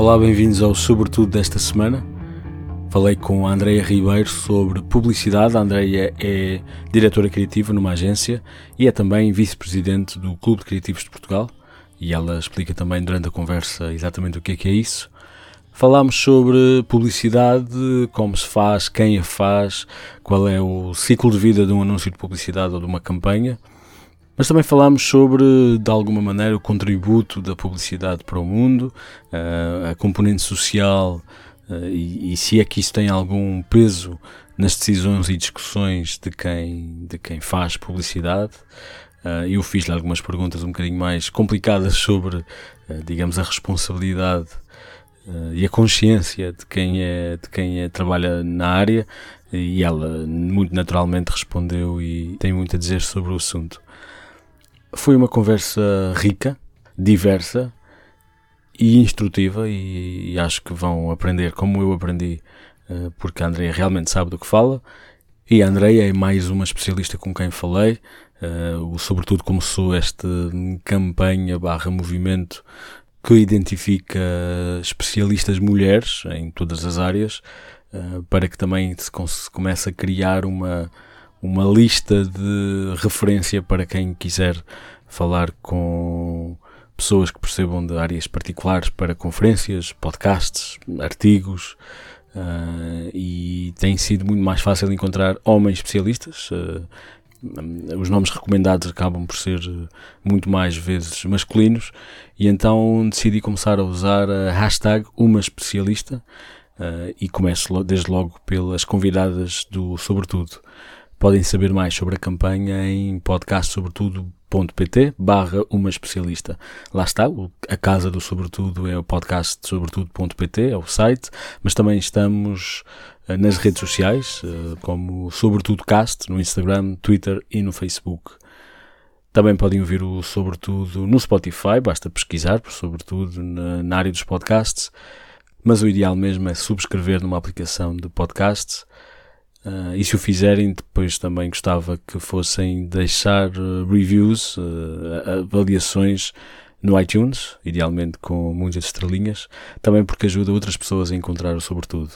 Olá, bem-vindos ao Sobretudo desta semana. Falei com a Andreia Ribeiro sobre publicidade. A Andreia é diretora criativa numa agência e é também vice-presidente do Clube de Criativos de Portugal. E ela explica também durante a conversa exatamente o que é que é isso. Falámos sobre publicidade, como se faz, quem a faz, qual é o ciclo de vida de um anúncio de publicidade ou de uma campanha. Mas também falámos sobre, de alguma maneira, o contributo da publicidade para o mundo, a componente social e, e se é que isso tem algum peso nas decisões e discussões de quem, de quem faz publicidade. Eu fiz-lhe algumas perguntas um bocadinho mais complicadas sobre, digamos, a responsabilidade e a consciência de quem é de quem é, trabalha na área e ela muito naturalmente respondeu e tem muito a dizer sobre o assunto. Foi uma conversa rica, diversa e instrutiva e, acho que vão aprender como eu aprendi, uh, porque a Andrea realmente sabe do que fala e a Andrea é mais uma especialista com quem falei. Uh, sobretudo começou esta campanha barra movimento que identifica especialistas mulheres em todas as áreas uh, para que também se comece a criar uma, uma lista de referência para quem quiser falar com pessoas que percebam de áreas particulares para conferências, podcasts, artigos. Uh, e tem sido muito mais fácil encontrar homens especialistas. Uh, os nomes recomendados acabam por ser muito mais vezes masculinos, e então decidi começar a usar a hashtag uma especialista. Uh, e começo desde logo pelas convidadas do Sobretudo. Podem saber mais sobre a campanha em podcastsobretudo.pt barra uma especialista. Lá está, a casa do Sobretudo é o podcast sobretudo.pt, é o site, mas também estamos eh, nas redes sociais, eh, como Sobretudo Cast, no Instagram, Twitter e no Facebook. Também podem ouvir o Sobretudo no Spotify, basta pesquisar por Sobretudo na, na área dos podcasts, mas o ideal mesmo é subscrever numa aplicação de podcasts Uh, e se o fizerem, depois também gostava que fossem deixar uh, reviews, uh, avaliações no iTunes, idealmente com muitas estrelinhas, também porque ajuda outras pessoas a encontrar o Sobretudo.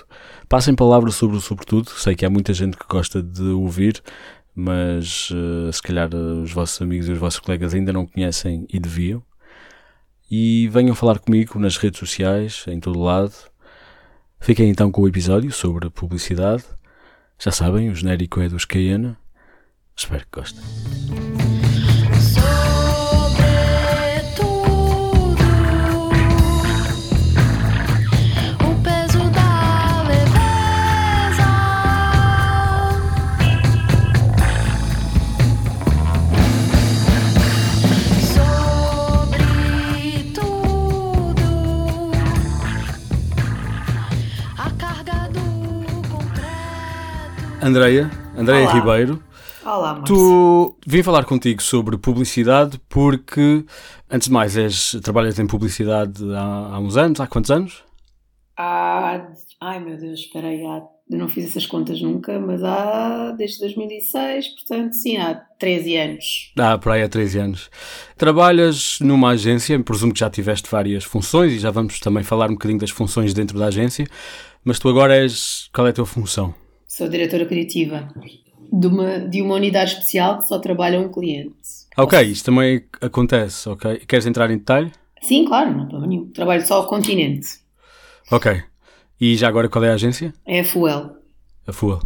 Passem palavras sobre o Sobretudo, sei que há muita gente que gosta de ouvir, mas se calhar os vossos amigos e os vossos colegas ainda não conhecem e deviam. E venham falar comigo nas redes sociais, em todo lado. Fiquem então com o episódio sobre publicidade já sabem, o genérico é dos Cayenne. Espero que gostem. Andreia, Andreia Olá. Ribeiro. Olá, Marcio. Tu vim falar contigo sobre publicidade porque, antes de mais, és, trabalhas em publicidade há, há uns anos, há quantos anos? Há, ai meu Deus, espera aí, há, eu não fiz essas contas nunca, mas há desde 2006, portanto, sim, há 13 anos. Ah, por aí há 13 anos. Trabalhas numa agência, presumo que já tiveste várias funções e já vamos também falar um bocadinho das funções dentro da agência, mas tu agora és, qual é a tua função? Sou diretora criativa de uma, de uma unidade especial que só trabalha um cliente. Ok, isto também acontece, ok? Queres entrar em detalhe? Sim, claro, não problema nenhum. Trabalho só ao continente. Ok. E já agora qual é a agência? É a Fuel. A Fuel.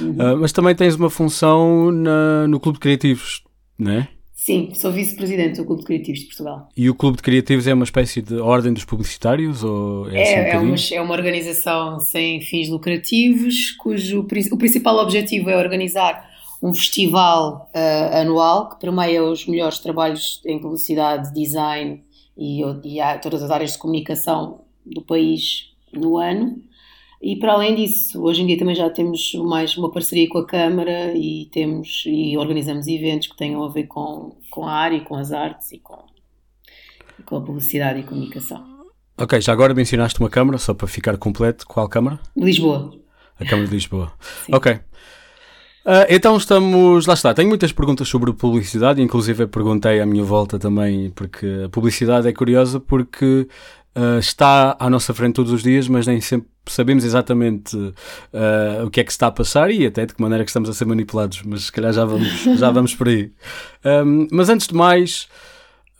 Uhum. Uh, mas também tens uma função na, no Clube de Criativos, não é? Sim, sou vice-presidente do Clube de Criativos de Portugal. E o Clube de Criativos é uma espécie de ordem dos publicitários? Ou é, assim é, é, uma, é uma organização sem fins lucrativos, cujo o principal objetivo é organizar um festival uh, anual que permeia os melhores trabalhos em publicidade, design e, e todas as áreas de comunicação do país no ano. E para além disso, hoje em dia também já temos mais uma parceria com a Câmara e temos e organizamos eventos que tenham a ver com, com a área, com as artes e com, com a publicidade e comunicação. Ok, já agora mencionaste uma Câmara, só para ficar completo. Qual Câmara? Lisboa. A Câmara de Lisboa. Sim. Ok. Uh, então estamos, lá está, tenho muitas perguntas sobre publicidade, inclusive perguntei à minha volta também, porque a publicidade é curiosa porque uh, está à nossa frente todos os dias, mas nem sempre sabemos exatamente uh, o que é que está a passar e até de que maneira que estamos a ser manipulados, mas se calhar já vamos, já vamos por aí. Um, mas antes de mais,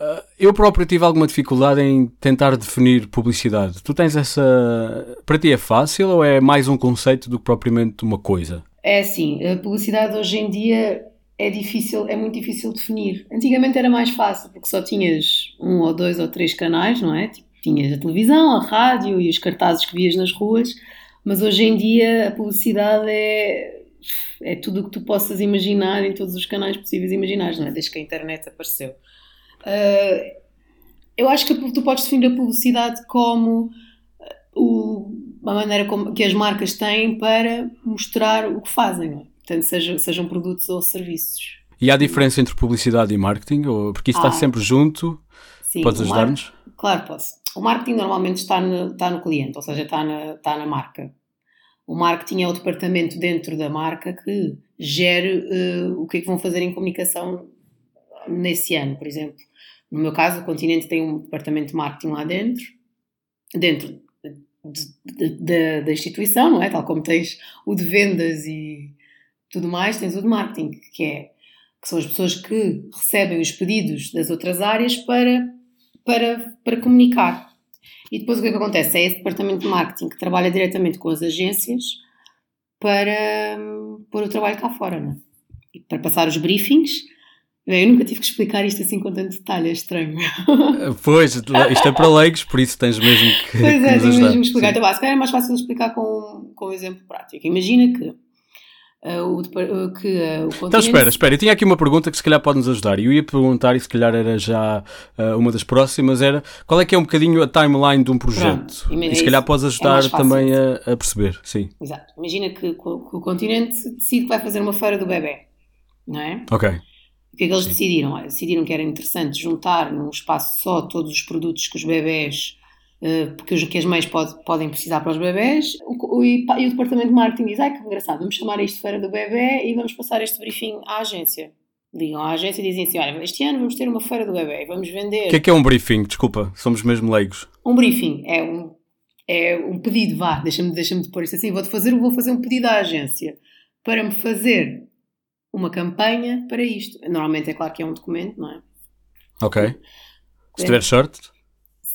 uh, eu próprio tive alguma dificuldade em tentar definir publicidade. Tu tens essa. Para ti é fácil ou é mais um conceito do que propriamente uma coisa? É assim, a publicidade hoje em dia é difícil, é muito difícil definir. Antigamente era mais fácil, porque só tinhas um ou dois ou três canais, não é? Tipo, tinhas a televisão, a rádio e os cartazes que vias nas ruas, mas hoje em dia a publicidade é, é tudo o que tu possas imaginar em todos os canais possíveis e imaginários, não é? Desde que a internet apareceu. Uh, eu acho que tu podes definir a publicidade como o, a maneira como, que as marcas têm para mostrar o que fazem, não é? Portanto, seja, sejam produtos ou serviços. E há diferença entre publicidade e marketing? Porque isso ah, está sempre junto? Sim, Podes ajudar-nos? Claro, posso. O marketing normalmente está no, está no cliente, ou seja, está na, está na marca. O marketing é o departamento dentro da marca que gere uh, o que é que vão fazer em comunicação nesse ano, por exemplo. No meu caso, o Continente tem um departamento de marketing lá dentro, dentro de, de, da instituição, não é? Tal como tens o de vendas e tudo mais, tens o de marketing, que é que são as pessoas que recebem os pedidos das outras áreas para, para, para comunicar. E depois o que, é que acontece? É esse departamento de marketing que trabalha diretamente com as agências para um, pôr o trabalho cá fora, não é? E para passar os briefings eu nunca tive que explicar isto assim com tanto detalhe, é estranho. Pois, isto é para leigos, por isso tens mesmo que. Pois é, tens mesmo que explicar. Então, se calhar é mais fácil explicar com, com um exemplo prático. Imagina que. Uh, o, uh, que uh, o Então espera, espera, eu tinha aqui uma pergunta que se calhar pode nos ajudar e eu ia perguntar e se calhar era já uma das próximas era qual é que é um bocadinho a timeline de um projeto Pronto, e se calhar podes ajudar é também a, a, perceber, sim. Exato, imagina que, que, o continente decide que vai fazer uma feira do bebê, não é? Ok. O que é que eles decidiram? Olha, decidiram que era interessante juntar num espaço só todos os produtos que os bebés, uh, que, os, que as mães pode, podem precisar para os bebés, o, o, e, e, o departamento de marketing diz, ai que engraçado, vamos chamar isto Feira do Bebê e vamos passar este briefing à agência. Ligam à agência e dizem assim, olha, este ano vamos ter uma Feira do Bebê, vamos vender... O que é que é um briefing? Desculpa, somos mesmo leigos. Um briefing é um, é um pedido, vá, deixa-me deixa, -me, pôr isto assim, vou-te fazer, vou fazer um pedido à agência para me fazer uma campanha para isto. Normalmente é claro que é um documento, não é? Ok. Se tiver short?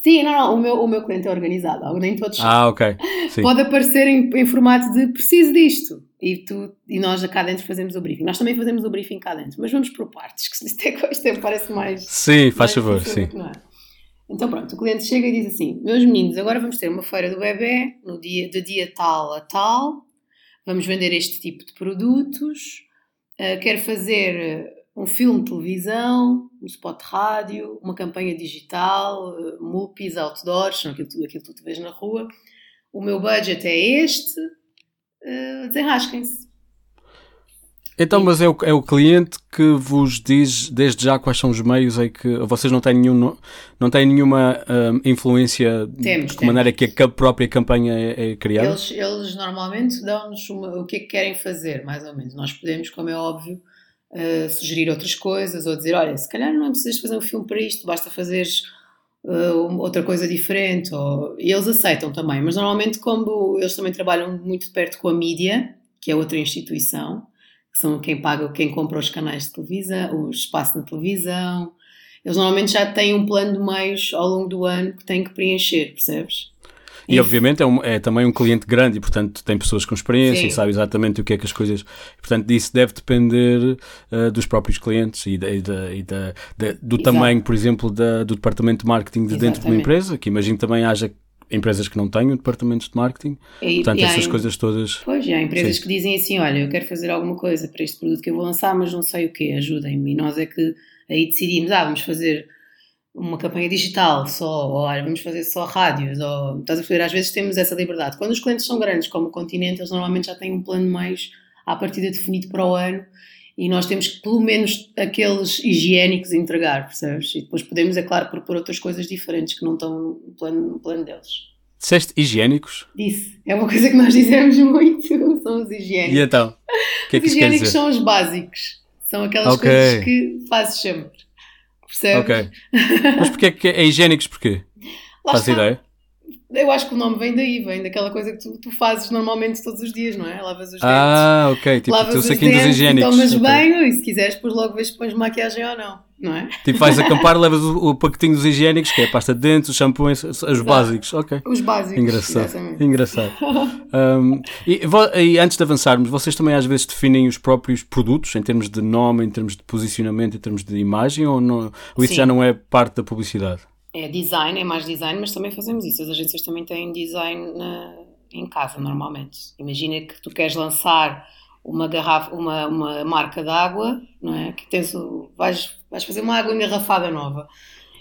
Sim, não, não, o meu, o meu cliente é organizado, nem todos. Ah, ok. Sim. Pode aparecer em, em, formato de preciso disto. E, tu, e nós cá dentro fazemos o briefing. Nós também fazemos o briefing cá dentro, mas vamos por partes, que isto, é, isto é, parece mais. Sim, faz favor, sim. É? Então pronto, o cliente chega e diz assim: Meus meninos, agora vamos ter uma feira do bebê, no dia, de dia tal a tal, vamos vender este tipo de produtos Uh, quero fazer um filme de televisão, um spot de rádio, uma campanha digital, uh, mulpis, outdoors, aquilo, aquilo que tu vês na rua. O meu budget é este, uh, desenrasquem-se. Então, mas é o, é o cliente que vos diz desde já quais são os meios em que vocês não têm, nenhum, não têm nenhuma um, influência temos, de que maneira que a própria campanha é, é criada? Eles, eles normalmente dão-nos o que é que querem fazer, mais ou menos. Nós podemos, como é óbvio, sugerir outras coisas ou dizer: olha, se calhar não é precisas fazer um filme para isto, basta fazeres uh, outra coisa diferente. Ou... E eles aceitam também, mas normalmente, como eles também trabalham muito de perto com a mídia, que é outra instituição que são quem paga, quem compra os canais de televisão, o espaço na televisão. Eles normalmente já têm um plano de meios ao longo do ano que têm que preencher, percebes? E, obviamente é, um, é, também um cliente grande e, portanto, tem pessoas com experiência Sim. e sabe exatamente o que é que as coisas. Portanto, disso deve depender uh, dos próprios clientes e, da, e, da, e da, do Exato. tamanho, por exemplo, do departamento de marketing de dentro de uma empresa, que imagino também haja empresas que não têm departamentos de marketing. E, Portanto, e essas coisas todas. Pois, há empresas Sim. que dizem assim: olha, eu quero fazer alguma coisa para este produto que eu vou lançar, mas não sei o quê, ajudem-me. E nós é que aí decidimos: ah, vamos fazer uma campanha digital só, ou olha, vamos fazer só rádios, ou estás a ver? Às vezes temos essa liberdade. Quando os clientes são grandes, como o continente, eles normalmente já têm um plano mais à partida definido para o ano e nós temos que pelo menos aqueles higiênicos entregar, percebes? E depois podemos, é claro, propor outras coisas diferentes que não estão no plano, no plano deles. Disseste higiênicos? Disse. É uma coisa que nós dizemos muito. São os higiênicos. E então? Que é que os higiênicos são os básicos. São aquelas Ok. coisas que fazes sempre. Percebes? Ok. Mas porquê que é higiênicos porquê? Lá Faz ideia? Eu acho que o nome vem daí, vem daquela coisa que tu, tu fazes normalmente todos os dias, não é? Lavas os Ah, ok. dentes. Tipo, Lavas o os saquinho dos dentes e higiênicos. tomas Ok. banho e se quiseres depois logo vês se pões maquiagem ou não, não é? Tipo, vais acampar, levas o, o pacotinho dos higiênicos, que é a pasta de dentes, os shampoos, os básicos. Ok. Os básicos. Engraçado. exatamente. Engraçado. Um, e, e antes de avançarmos, vocês também às vezes definem os próprios produtos em termos de nome, em termos de posicionamento, em termos de imagem, ou, não, ou isso Sim. já não é parte da publicidade? É design, é mais design, mas também fazemos isso. As agências também têm design na- em casa, normalmente. Imagina que tu queres lançar uma garrafa, uma, uma marca de água, não é? Que tens o, vais, vais fazer uma água engarrafada nova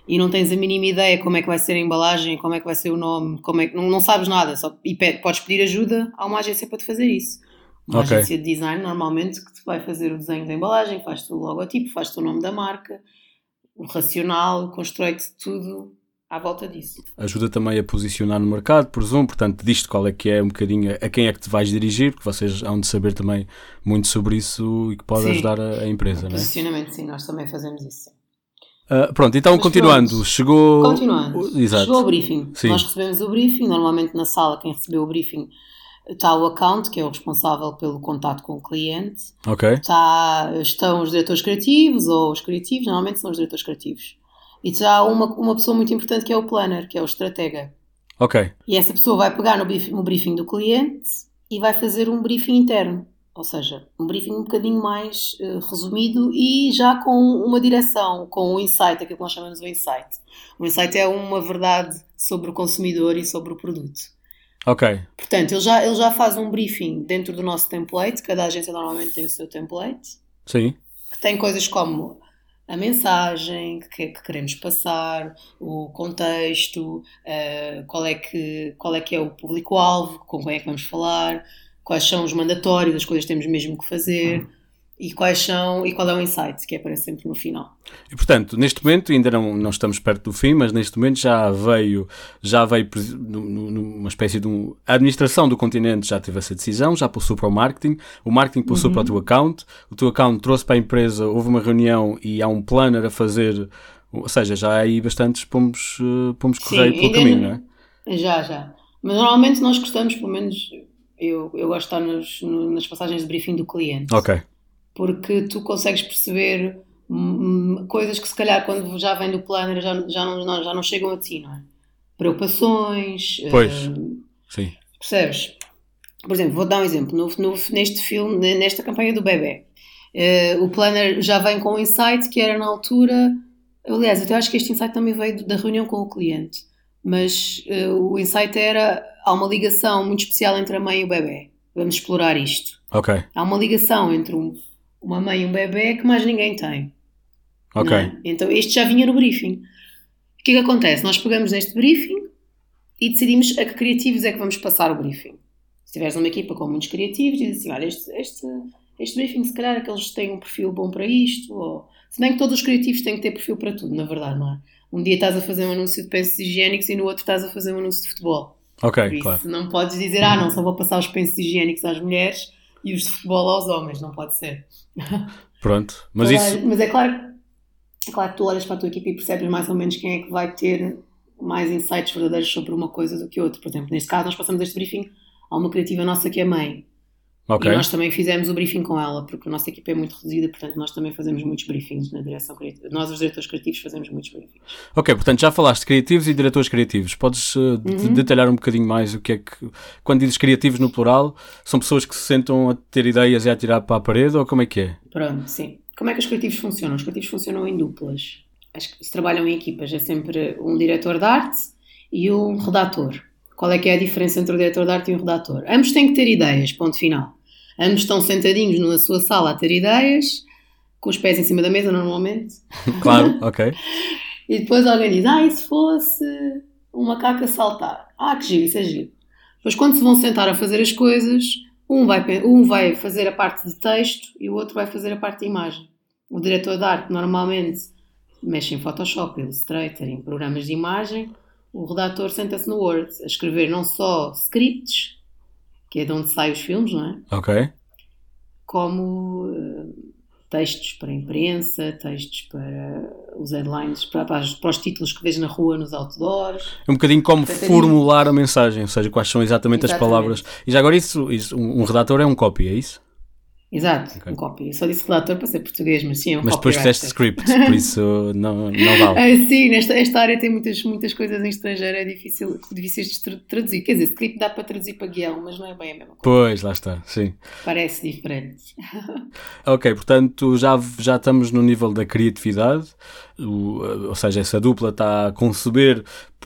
e não tens a mínima ideia como é que vai ser a embalagem, como é que vai ser o nome, como é que não, não sabes nada, só, e pe- podes pedir ajuda a uma agência para te fazer isso. Uma Ok. agência de design, normalmente, que te vai fazer o desenho da embalagem, faz-te o logotipo, faz-te o nome da marca, o racional, constrói-te tudo à volta disso. Ajuda também a posicionar no mercado, presumo, portanto, disto qual é que é um bocadinho a quem é que te vais dirigir, porque vocês hão de saber também muito sobre isso e que pode Sim. ajudar a, a empresa, não é? Posicionamento, sim, nós também fazemos isso. Ah, pronto, então Mas continuando, pronto. chegou. Continuando, o- Exato. chegou o briefing. Sim. Nós recebemos o briefing, normalmente na sala quem recebeu o briefing está o account, que é o responsável pelo contato com o cliente, Ok, está, estão os diretores criativos ou os criativos, normalmente são os diretores criativos. E está uma, uma pessoa muito importante que é o planner, que é o estratega. ok, E essa pessoa vai pegar no briefing, no briefing do cliente e vai fazer um briefing interno. Ou seja, um briefing um bocadinho mais eh, resumido e já com uma direção, com o insight, aquilo que nós chamamos de insight. O insight é uma verdade sobre o consumidor e sobre o produto. ok. Portanto, ele já, ele já faz um briefing dentro do nosso template, cada agência normalmente tem o seu template, Sim, que tem coisas como a mensagem que, que queremos passar, o contexto, eh, qual, é que, qual é que é o público-alvo, com quem é que vamos falar, quais são os mandatórios, as coisas que temos mesmo que fazer e quais são e qual é o insight que aparece sempre no final. E portanto, neste momento, ainda não, não estamos perto do fim, mas neste momento já veio, já veio numa espécie de um. A administração do continente já teve essa decisão, já passou para o marketing, o marketing passou para o teu account, o teu account trouxe para a empresa, houve uma reunião e há um planner a fazer. Ou seja, já há aí bastantes pomos, eh, pomos correio pelo caminho, não- não é? Já, já. Mas normalmente nós gostamos, pelo menos eu, eu gosto de estar nos- no- nas passagens de briefing do cliente. Ok, porque tu consegues perceber hum, coisas que se calhar quando já vem do planner já, já, não, não- já não chegam a ti, não é? Preocupações, Pois. hum, sim. percebes? Por exemplo, vou dar um exemplo, no, no- neste filme, ne- nesta campanha do bebê, eh, o planner já vem com um insight que era na altura, aliás, eu até acho que este insight também veio da reunião com o cliente, mas eh, o insight era, há uma ligação muito especial entre a mãe e o bebê, vamos explorar isto Ok, há uma ligação entre um- uma mãe e um bebê que mais ninguém tem. ok. é? Então este já vinha no briefing. O que é que acontece? Nós pegamos neste briefing e decidimos a que criativos é que vamos passar o briefing. Se tiveres uma equipa com muitos criativos, diz assim: olha, este, este, este briefing, se calhar, aqueles têm um perfil bom para isto. Ou... Se bem que todos os criativos têm que ter perfil para tudo, na verdade, não é? Um dia estás a fazer um anúncio de pensos higiênicos e no outro estás a fazer um anúncio de futebol. Ok, isso, claro. não podes dizer, ah, não, só vou passar os pensos higiênicos às mulheres e os de futebol aos homens, não pode ser. Pronto. Mas Toda- isso. mas é claro, é claro que tu olhas para a tua equipe e percebes mais ou menos quem é que vai ter mais insights verdadeiros sobre uma coisa do que outra. Por exemplo, neste caso, nós passamos este briefing a uma criativa nossa que é mãe. Ok. E nós também fizemos o briefing com ela, porque a nossa equipa é muito reduzida, portanto, nós também fazemos muitos briefings na direção criativa. Nós, os diretores criativos, fazemos muitos briefings. Ok, portanto já falaste de criativos e diretores criativos. Podes uh, Uhum. detalhar um bocadinho mais o que é que. Quando dizes criativos no plural, são pessoas que se sentam a ter ideias e a tirar para a parede ou como é que é? Pronto, sim. Como é que os criativos funcionam? Os criativos funcionam em duplas. As se trabalham em equipas é sempre um diretor de arte e um redator. Qual é que é a diferença entre o diretor de arte e um redator? Ambos têm que ter ideias, ponto final. Ambos estão sentadinhos na sua sala a ter ideias, com os pés em cima da mesa normalmente, Claro, ok. e depois alguém diz, ah, e se fosse um macaco a saltar? Ah, que giro, isso é giro. Depois quando se vão sentar a fazer as coisas, um vai, um vai fazer a parte de texto e o outro vai fazer a parte de imagem. O diretor de arte normalmente mexe em Photoshop, Illustrator, em programas de imagem, o redator senta-se no Word a escrever não só scripts, que é de onde saem os filmes, não é? Ok. Como uh, textos para a imprensa, textos para os headlines, para, para, os, para, os, títulos que vês na rua, nos outdoors. É um bocadinho como Portanto, formular a mensagem, ou seja, quais são exatamente, exatamente, as palavras. E já agora isso, isso um, um redator é um copy, é isso? Exato, okay. um copy. Eu só disse redator para ser português, mas sim, é um Mas depois disseste script, por isso não, não vale. ah, sim, nesta esta área tem muitas, muitas coisas em estrangeiro, é difícil, difícil de traduzir. Quer dizer, script dá para traduzir para guião, mas não é bem a mesma coisa. Pois, lá está, sim. Parece diferente. ok, portanto já, já estamos no nível da criatividade, o, ou seja, essa dupla está a conceber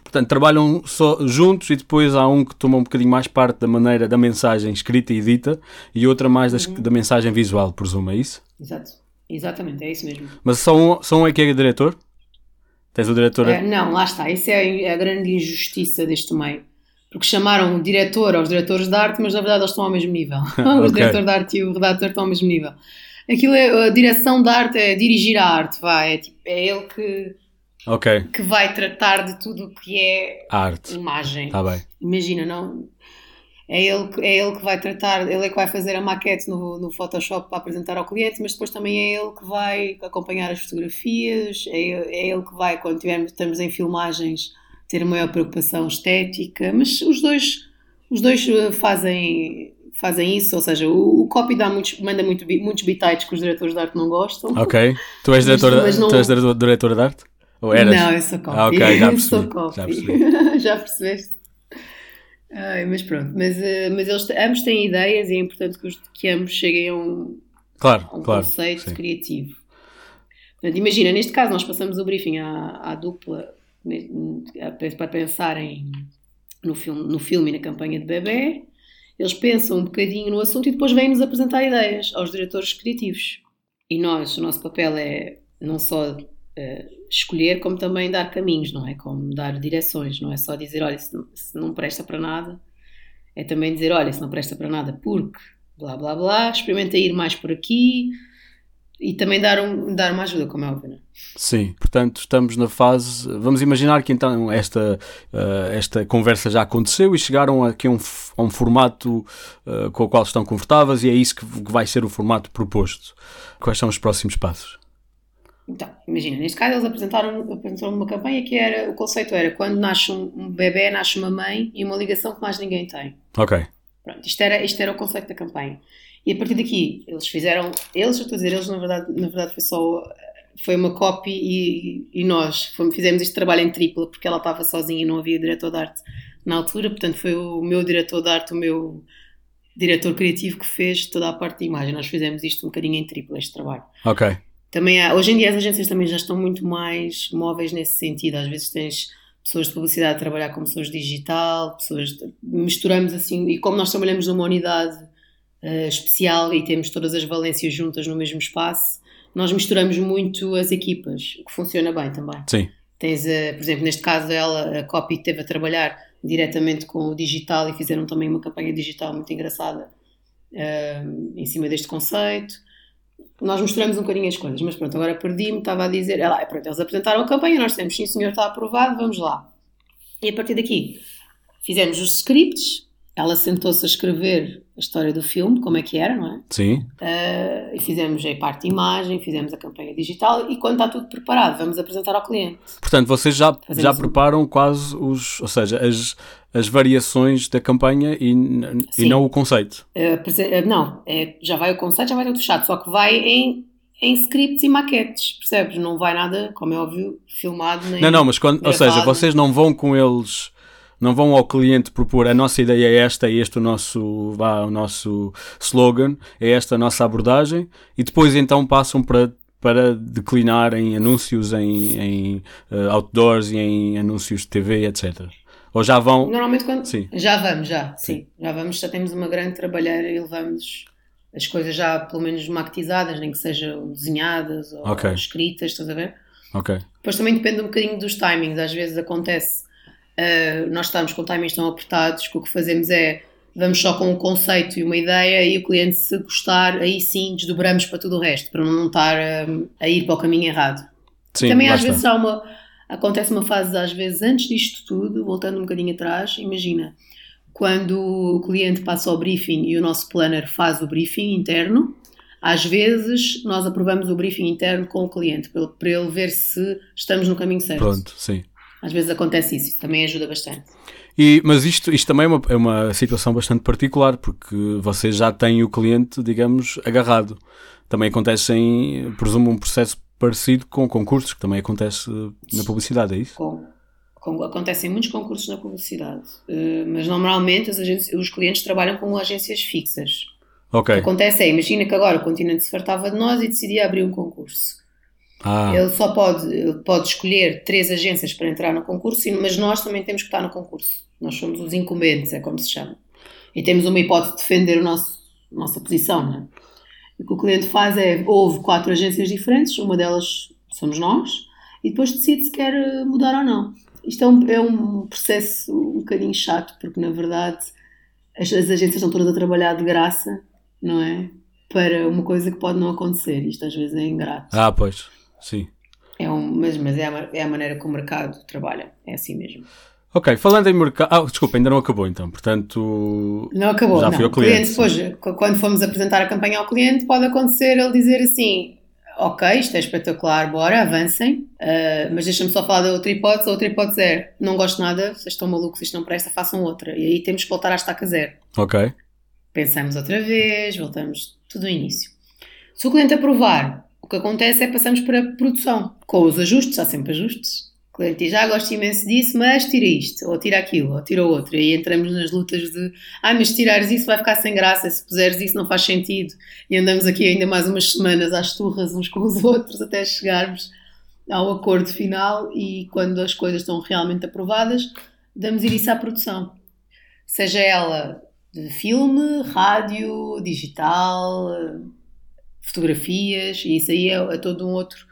Portanto, trabalham só juntos e depois há um que toma um bocadinho mais parte da maneira da mensagem escrita e dita e outra mais das, uhum. da mensagem visual, presumo, é isso? Exato, exatamente, é isso mesmo. Mas só um, só um é que é diretor? Tens o diretor? É, não, lá está, isso é a grande injustiça deste meio. Porque chamaram diretor aos diretores de arte, mas na verdade eles estão ao mesmo nível. okay. O diretor de arte e o redator estão ao mesmo nível. Aquilo é, a direção de arte é dirigir a arte, vai, é, tipo, é ele que okay. que vai tratar de tudo o que é arte, imagem. Tá bem. Imagina, não? É ele, é ele que vai tratar, ele é que vai fazer a maquete no, no Photoshop para apresentar ao cliente, mas depois também é ele que vai acompanhar as fotografias, é, é ele que vai, quando tivermos, estamos em filmagens, ter maior preocupação estética, mas os dois, os dois eh, fazem, fazem isso, ou seja, o, o copy dá muitos, manda muito, muitos bitites que os diretores de arte não gostam. Ok. Tu és diretor, mas, mas não... tu és diretor de arte? Ou eras? Não, eu sou copy. Ah, ok, já percebi. sou copy. Já, percebi. já percebeste? Ai, mas pronto, mas, uh, mas eles ambos têm ideias e é importante que, os, que ambos cheguem a um, claro, a um claro, conceito sim. criativo. Portanto, imagina, neste caso nós passamos o briefing à, à dupla para pensarem no filme, no filme e na campanha de bebê, eles pensam um bocadinho no assunto e depois vêm-nos apresentar ideias aos diretores criativos. E nós, o nosso papel é não só uh, escolher, como também dar caminhos, não é? Como dar direções, não é só dizer, olha, se não, se não presta para nada, é também dizer, olha, se não presta para nada porque blá blá blá, experimenta ir mais por aqui e também dar, um, dar uma ajuda, como é óbvio. É? Sim, portanto estamos na fase. Vamos imaginar que então esta, uh, esta conversa já aconteceu e chegaram aqui a um, a um formato uh, com o qual estão confortáveis e é isso que, que vai ser o formato proposto. Quais são os próximos passos? Então, imagina, neste caso eles apresentaram, apresentaram uma campanha que era, o conceito era quando nasce um, um bebê, nasce uma mãe e uma ligação que mais ninguém tem. Ok. Pronto, isto era, isto era o conceito da campanha. E a partir daqui, eles fizeram, eles, eu estou a dizer, eles na verdade, na verdade foi só, foi uma copy e, e nós fomos, fizemos este trabalho em tripla porque ela estava sozinha e não havia diretor de arte na altura, portanto foi o meu diretor de arte, o meu diretor criativo que fez toda a parte de imagem. Nós fizemos isto um bocadinho em tripla, este trabalho. Ok. Também há, hoje em dia as agências também já estão muito mais móveis nesse sentido. Às vezes tens pessoas de publicidade a trabalhar com pessoas digital, pessoas misturamos assim, e como nós trabalhamos numa unidade uh, especial e temos todas as valências juntas no mesmo espaço, nós misturamos muito as equipas, o que funciona bem também. Sim. Tens, por exemplo, neste caso ela, a Copy teve a trabalhar diretamente com o digital e fizeram também uma campanha digital muito engraçada uh, em cima deste conceito nós mostramos um bocadinho as coisas, mas pronto, agora perdi-me, estava a dizer, ela, pronto, eles apresentaram a campanha, nós temos, sim senhor, está aprovado, vamos lá. E a partir daqui, fizemos os scripts, ela sentou-se a escrever a história do filme, como é que era, não é? Sim. Uh, e fizemos a parte de imagem, fizemos a campanha digital e quando está tudo preparado, vamos apresentar ao cliente. Portanto, vocês já, já preparam quase os, ou seja, as, as variações da campanha e, e não o conceito. Uh, não, é, já vai o conceito, já vai tudo fechado, só que vai em em scripts e maquetes, percebes? Não vai nada, como é óbvio, filmado nem Não, não, mas quando, ou seja, vocês não vão com eles não vão ao cliente propor a nossa ideia é esta, é este o nosso, vá, o nosso slogan, é esta a nossa abordagem, e depois então passam para para declinar em anúncios, em, em uh, outdoors e em anúncios de TV, etc. Ou já vão. Normalmente quando. Sim. Já vamos, já, sim. sim. Já vamos, já temos uma grande trabalheira e levamos as coisas já pelo menos maquetizadas, nem que sejam desenhadas ou okay. escritas, estás a ver? Ok. Depois também depende um bocadinho dos timings. Às vezes acontece uh, nós estamos com timings tão apertados que o que fazemos é vamos só com um conceito e uma ideia e o cliente se gostar, aí sim desdobramos para tudo o resto, para não estar uh, a ir para o caminho errado. Sim, também às vezes há uma, Acontece uma fase, às vezes, antes disto tudo, voltando um bocadinho atrás, imagina, quando o cliente passa ao briefing e o nosso planner faz o briefing interno, às vezes nós aprovamos o briefing interno com o cliente para ele ver se estamos no caminho certo. Pronto, sim. Às vezes acontece isso, também ajuda bastante. E, mas isto, isto também é uma, é uma situação bastante particular, porque vocês já têm o cliente, digamos, agarrado. Também acontece em, presumo, um processo parecido com concursos, que também acontece na publicidade, é isso? Com, com, acontecem muitos concursos na publicidade, uh, mas normalmente os clientes trabalham com agências fixas. Okay. O que acontece é, imagina que agora o continente se fartava de nós e decidia abrir um concurso. Ah. Ele só pode, pode escolher três agências para entrar no concurso, mas nós também temos que estar no concurso. Nós somos os incumbentes, é como se chama. E temos uma hipótese de defender a nossa posição. Não é? O que o cliente faz é, houve quatro agências diferentes, uma delas somos nós, e depois decide se quer eh, mudar ou não. Isto é um, é um processo um bocadinho chato, porque na verdade as, as agências estão todas a trabalhar de graça, não é? Para uma coisa que pode não acontecer. Isto às vezes é ingrato. Ah, pois, sim. É um, mas mas é, a, é a maneira que o mercado trabalha, é assim mesmo. Ok, falando em mercado. Ah, desculpa, ainda não acabou então, portanto. Não acabou, já não. fui ao cliente. cliente depois, quando formos apresentar a campanha ao cliente, pode acontecer ele dizer assim: Ok, isto é espetacular, bora, avancem, uh, mas deixa-me só falar da outra hipótese. A outra hipótese é: Não gosto nada, vocês estão malucos, isto não presta, façam outra. E aí temos que voltar à estaca zero. Ok. Pensamos outra vez, voltamos tudo do início. Se o cliente aprovar, o que acontece é passamos para a produção, com os ajustes, há sempre ajustes cliente diz, ah, gosto imenso disso, mas tira isto, ou tira aquilo, ou tira outro. E aí entramos nas lutas de, ah, mas tirares isso vai ficar sem graça, se puseres isso não faz sentido. E andamos aqui ainda mais umas semanas às turras uns com os outros até chegarmos ao acordo final e quando as coisas estão realmente aprovadas, damos início à produção. Seja ela de filme, rádio, digital, fotografias, e isso aí é, é todo um outro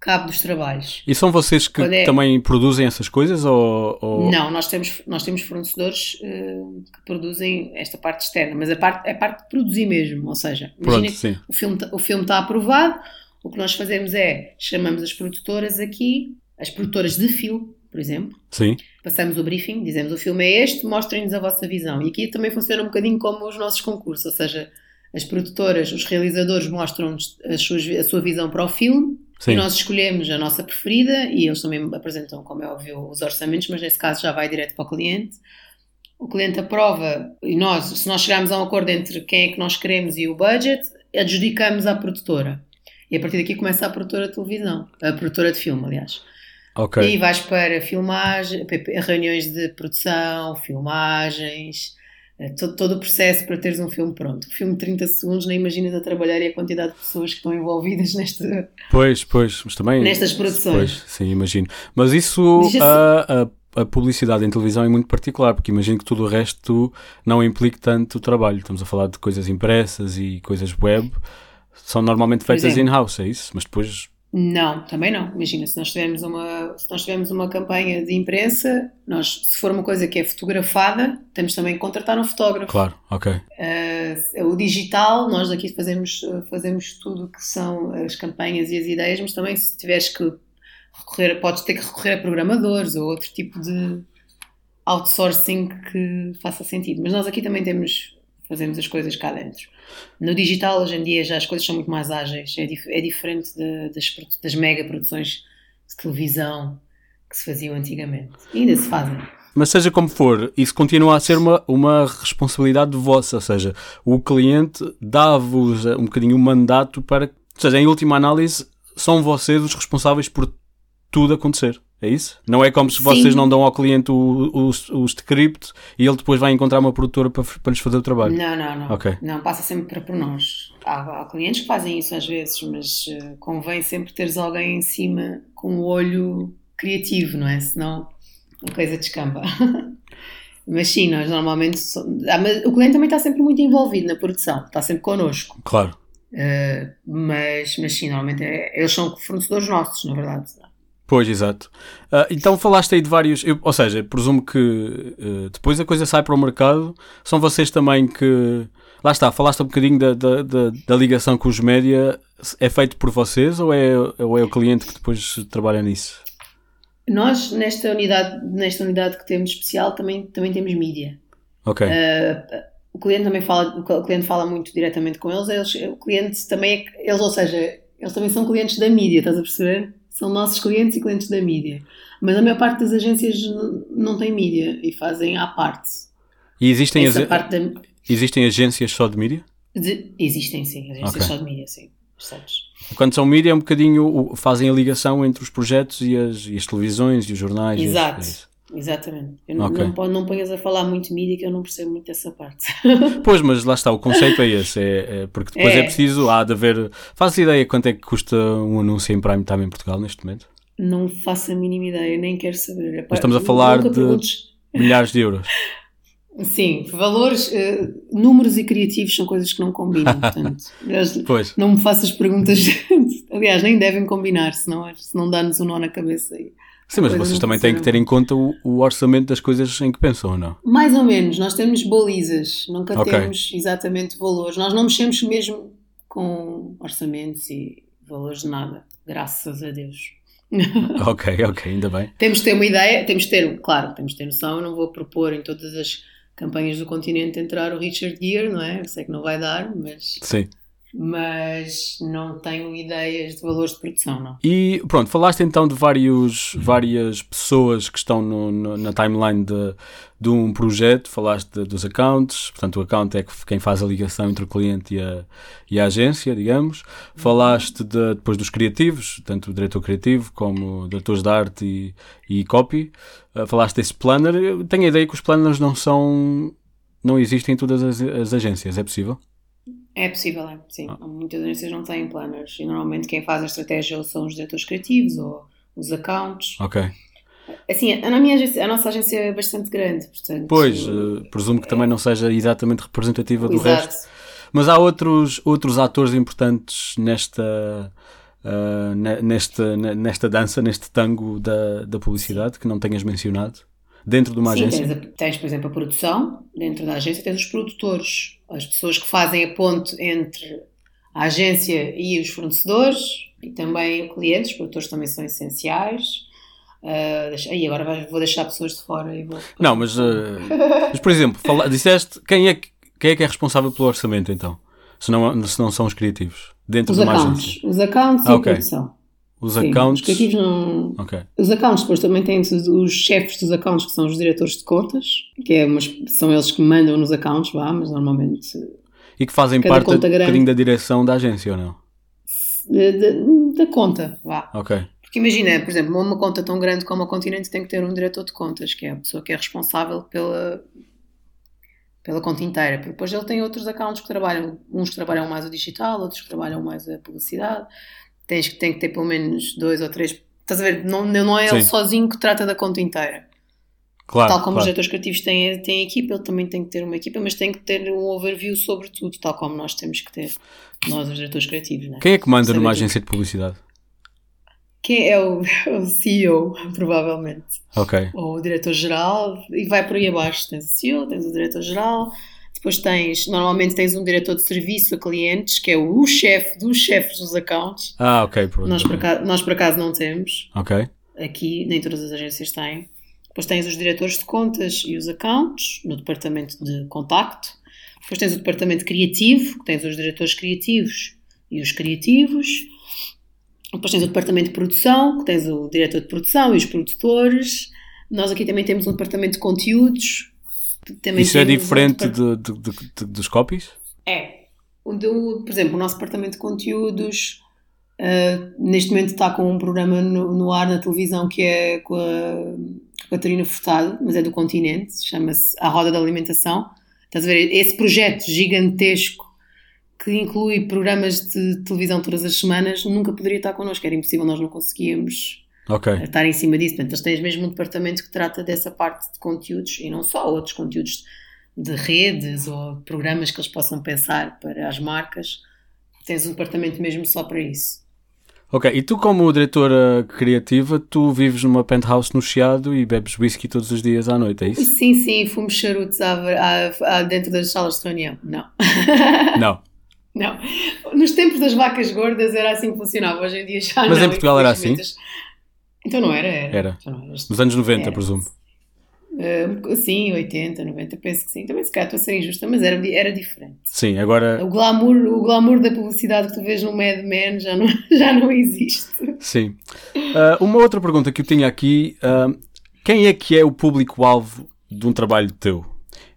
cabo dos trabalhos. E são vocês que é... também produzem essas coisas? Ou, ou, Não, nós temos, nós temos fornecedores uh, que produzem esta parte externa, mas a parte, a parte de produzir mesmo, ou seja, Pronto, sim. o filme o filme está aprovado, o que nós fazemos é chamamos as produtoras aqui, as produtoras de filme, por exemplo. Sim. Passamos o briefing, dizemos o filme é este, mostrem-nos a vossa visão. E aqui também funciona um bocadinho como os nossos concursos, ou seja, as produtoras, os realizadores mostram-nos a sua, visão para o filme Sim. E nós escolhemos a nossa preferida e eles também apresentam, como é óbvio, os orçamentos, mas nesse caso já vai direto para o cliente. O cliente aprova e nós, se nós chegarmos a um acordo entre quem é que nós queremos e o budget, adjudicamos à produtora. E a partir daqui começa a produtora de televisão, a produtora de filme, aliás. Okay. E vais para filmagem, reuniões de produção, filmagens, todo, todo, o processo para teres um filme pronto. O filme de 30 segundos, nem imaginas a trabalhar e a quantidade de pessoas que estão envolvidas nesta, pois, pois, mas também, nestas produções. Pois, sim, imagino. Mas isso, a, a, a, publicidade em televisão é muito particular, porque imagino que tudo o resto não implique tanto trabalho. Estamos a falar de coisas impressas e coisas web, são normalmente feitas in-house, é isso? Mas depois não, também não. Imagina, se nós tivermos uma, se nós tivermos uma campanha de imprensa, nós, se for uma coisa que é fotografada, temos também que contratar um fotógrafo. Claro, ok. Uh, o digital, nós aqui fazemos, fazemos tudo que são as campanhas e as ideias, mas também se tiveres que recorrer, podes ter que recorrer a programadores ou outro tipo de outsourcing que faça sentido. Mas nós aqui também temos fazemos as coisas cá dentro. No digital, hoje em dia, já as coisas são muito mais ágeis, é, dif é diferente de, das, das mega produções de televisão que se faziam antigamente. E ainda se fazem. Mas seja como for, isso continua a ser uma, uma responsabilidade vossa, ou seja, o cliente dá-vos um bocadinho o mandato para. Ou seja, em última análise, são vocês os responsáveis por tudo acontecer. É isso? Não é como se vocês Sim. não dão ao cliente o, o, o, script e ele depois vai encontrar uma produtora para, para lhes fazer o trabalho. Não, não, não. Okay. Não, passa sempre por nós. Há, há, clientes que fazem isso às vezes, mas uh, convém sempre teres alguém em cima com o um olho criativo, não é? Senão a coisa descamba. mas sim, nós normalmente. Ah, mas o cliente também está sempre muito envolvido na produção, está sempre connosco. Claro. Uh, mas, mas sim, normalmente é, eles são fornecedores nossos, na verdade. Pois, exato. Uh, então falaste aí de vários. Eu, ou seja, presumo que uh, depois a coisa sai para o mercado. São vocês também que. Lá está, falaste um bocadinho da, da, da, da ligação com os média. É feito por vocês ou é, ou é o cliente que depois trabalha nisso? Nós, nesta unidade, nesta unidade que temos especial, também, também temos mídia. Ok. Uh, o cliente também fala, o cliente fala muito diretamente com eles, eles o cliente também é, eles, ou seja, eles também são clientes da mídia, estás a perceber? São nossos clientes e clientes da mídia. Mas a maior parte das agências não tem mídia e fazem à parte. E existem, ag... da... existem agências só de mídia? De... Existem, sim, agências okay. só de mídia, sim. Quando são mídia é um bocadinho, fazem a ligação entre os projetos e as, e as televisões e os jornais. Exato. As, Exatamente. Eu não, okay. não, não ponhas a falar muito mídia que eu não percebo muito dessa parte. pois, mas lá está, o conceito é esse. É, é porque depois é. é. preciso, há de haver. Faz ideia quanto é que custa um anúncio em Prime Time em Portugal neste momento? Não faço a mínima ideia, nem quero saber. Mas estamos a falar de perguntes... milhares de euros. Sim, valores, uh, números e criativos são coisas que não combinam, portanto, pois. não me faças perguntas, aliás, nem devem combinar, senão, senão dá-nos um nó na cabeça. E Sim, mas vocês também têm que ter em conta o, o, orçamento das coisas em que pensam, ou não? Mais ou menos, nós temos balizas, nunca okay. temos exatamente valores. Nós não mexemos mesmo com orçamentos e valores de nada, graças a Deus. ok, ok, ainda bem. Temos de ter uma ideia, temos de ter, claro, temos de ter noção, eu não vou propor em todas as campanhas do continente entrar o Richard Gere, não é? Eu sei que não vai dar, mas... Sim mas não tenho ideias de valores de produção, não. E pronto, falaste então de vários, várias pessoas que estão no, no, na timeline de, de um projeto, falaste de, dos accounts, portanto o account é quem faz a ligação entre o cliente e a, e a agência, digamos. Falaste de, depois dos criativos, tanto o diretor criativo como diretores de arte e, e copy. Uh, falaste desse planner. Eu tenho a ideia que os planners não são... não existem em todas as, as agências, é possível? É possível, é. Sim. Ah. Muitas agências não têm planners e normalmente quem faz a estratégia são os diretores criativos ou os accounts. Ok. Assim, a, minha agência, a nossa agência é bastante grande, portanto... Pois, uh, presumo que é... também não seja exatamente representativa do Exato. resto. Mas há outros, outros atores importantes nesta... Uh, nesta, nesta dança, neste tango da, da publicidade que não tenhas mencionado? Dentro de uma Sim, agência? Tens, tens, por exemplo, a produção, dentro da agência tens os produtores, as pessoas que fazem a ponte entre a agência e os fornecedores e também clientes, os produtores também são essenciais. Uh, deixa, aí agora vou deixar pessoas de fora e vou... Não, mas, uh, mas por exemplo, fala, disseste quem é, que, quem é que é responsável pelo orçamento então? Se não, se não são os criativos, dentro os de uma accounts, agência? Os accounts ah, e okay. a produção. Os Sim, accounts. Os criativos não. Okay. Os accounts depois também têm os chefes dos accounts, que são os diretores de contas, que é umas, são eles que mandam nos accounts, vá, mas normalmente. E que fazem parte um bocadinho da direção da agência ou não? Da, da conta, vá. Ok. Porque imagina, por exemplo, uma conta tão grande como a Continente tem que ter um diretor de contas, que é a pessoa que é responsável pela, pela conta inteira. Porque depois ele tem outros accounts que trabalham, uns que trabalham mais o digital, outros que trabalham mais a publicidade tens, tem que ter pelo menos dois ou três. Estás a ver? Não, não é ele Sim. sozinho que trata da conta inteira. Claro, tal como claro. os diretores criativos têm, têm equipa, ele também tem que ter uma equipa, mas tem que ter um overview sobre tudo, tal como nós temos que ter, nós, os diretores criativos. É? Quem é que manda Saber numa agência de publicidade? Quem é o, o CEO, provavelmente. Ok. Ou o diretor-geral, e vai por aí abaixo. Tens o CEO, tens o diretor-geral, depois tens, normalmente tens um diretor de serviço a clientes, que é o chefe dos chefes dos accounts. Ah, ok. Pronto. Nós, por acaso, nós por acaso não temos. Ok. Aqui, nem todas as agências têm. Depois tens os diretores de contas e os accounts, no departamento de contacto. Depois tens o departamento criativo, que tens os diretores criativos e os criativos. Depois tens o departamento de produção, que tens o diretor de produção e os produtores. Nós aqui também temos um departamento de conteúdos, também Isso é diferente de, de, de, dos copies? É. Do, por exemplo, o nosso departamento de conteúdos uh, neste momento está com um programa no, no, ar na televisão que é com a Catarina Furtado, mas é do continente, chama-se A Roda da Alimentação. Estás a ver? Esse projeto gigantesco que inclui programas de televisão todas as semanas nunca poderia estar connosco, era impossível, nós não conseguíamos okay. estar em cima disso. Portanto, eles têm mesmo um departamento que trata dessa parte de conteúdos e não só outros conteúdos de redes ou programas que eles possam pensar para as marcas. Tens um departamento mesmo só para isso. Ok, e tu como diretora criativa, tu vives numa penthouse no Chiado e bebes whisky todos os dias à noite, é isso? Sim, sim, fomos charutos à, à, à, dentro das salas de reunião, não. Não. não. Nos tempos das vacas gordas era assim que funcionava, hoje em dia já Mas não. em Portugal era assim? Então não era, era. Era. Então era. Nos anos 90, Era. presumo. Uh, sim, 80, 90, penso que sim. Também se calhar estou a ser injusta, mas era, era diferente. Sim, agora. O glamour, o glamour da publicidade que tu vês no Mad Men já não, já não existe. Sim. Ah, uma outra pergunta que eu tinha aqui: ah, quem é que é o público-alvo de um trabalho teu?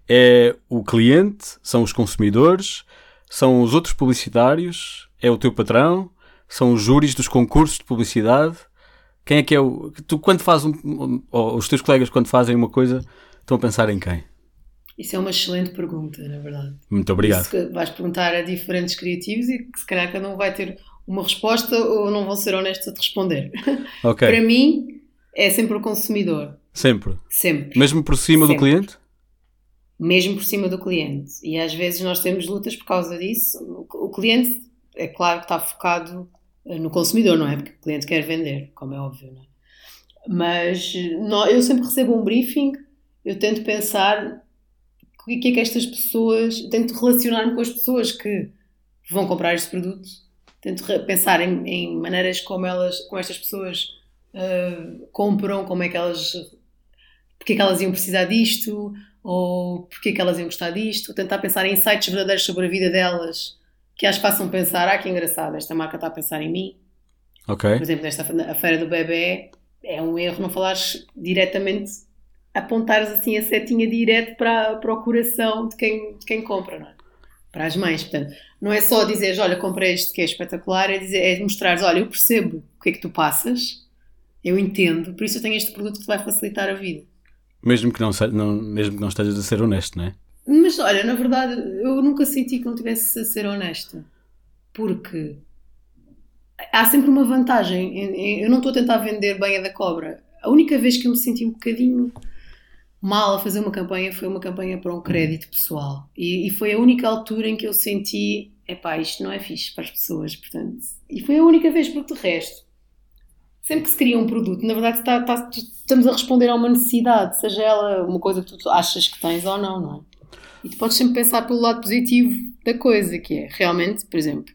É o cliente? São os consumidores? São os outros publicitários? É o teu patrão? São os júris dos concursos de publicidade? Quem é que é o. Tu, quando fazes um. ou os teus colegas, quando fazem uma coisa, estão a pensar em quem? Isso é uma excelente pergunta, na verdade. Muito obrigado. Isso vais perguntar a diferentes criativos e que se calhar cada um vai ter uma resposta ou não vão ser honestos a te responder. Ok. Para mim, é sempre o consumidor. Sempre. Sempre. Mesmo por cima do Sempre. cliente? mesmo por cima do cliente. E às vezes nós temos lutas por causa disso. O cliente, é claro que está focado no consumidor, não é? Porque o cliente quer vender, como é óbvio, não é? Mas eh, nó- eu sempre recebo um briefing, eu tento pensar o que é que estas pessoas, tento relacionar-me com as pessoas que vão comprar este produto, tento pensar em, em maneiras como elas, como estas pessoas eh, compram, como é que elas porque é que elas iam precisar disto, ou porque é que elas iam gostar disto, tentar pensar em insights verdadeiros sobre a vida delas, que as façam pensar, ah, que engraçado, esta marca está a pensar em mim. Ok. Por exemplo, nesta a feira do bebê, é um erro não falares diretamente, apontares assim a setinha direto para, para o coração de quem, de quem compra, não é? Para as mães, portanto, não é só dizeres, olha, comprei este que é espetacular, é, dizer, é mostrares, olha, eu percebo o que é que tu passas, eu entendo, por isso eu tenho este produto que te vai facilitar a vida. Mesmo que não, não, mesmo que não estejas a ser honesto, não é? Mas olha, na verdade, eu nunca senti que não tivesse a ser honesta. Porque há sempre uma vantagem. em- em- Eu não estou a tentar vender banha da cobra. A única vez que eu me senti um bocadinho mal a fazer uma campanha foi uma campanha para um crédito pessoal. E, e foi a única altura em que eu senti, epá, isto não é fixe para as pessoas, portanto. E foi a única vez, porque de resto, sempre que se cria um produto, na verdade está- está- estamos a responder a uma necessidade, seja ela uma coisa que tu achas que tens ou não, não é? E tu podes sempre pensar pelo lado positivo da coisa, que é realmente, por exemplo,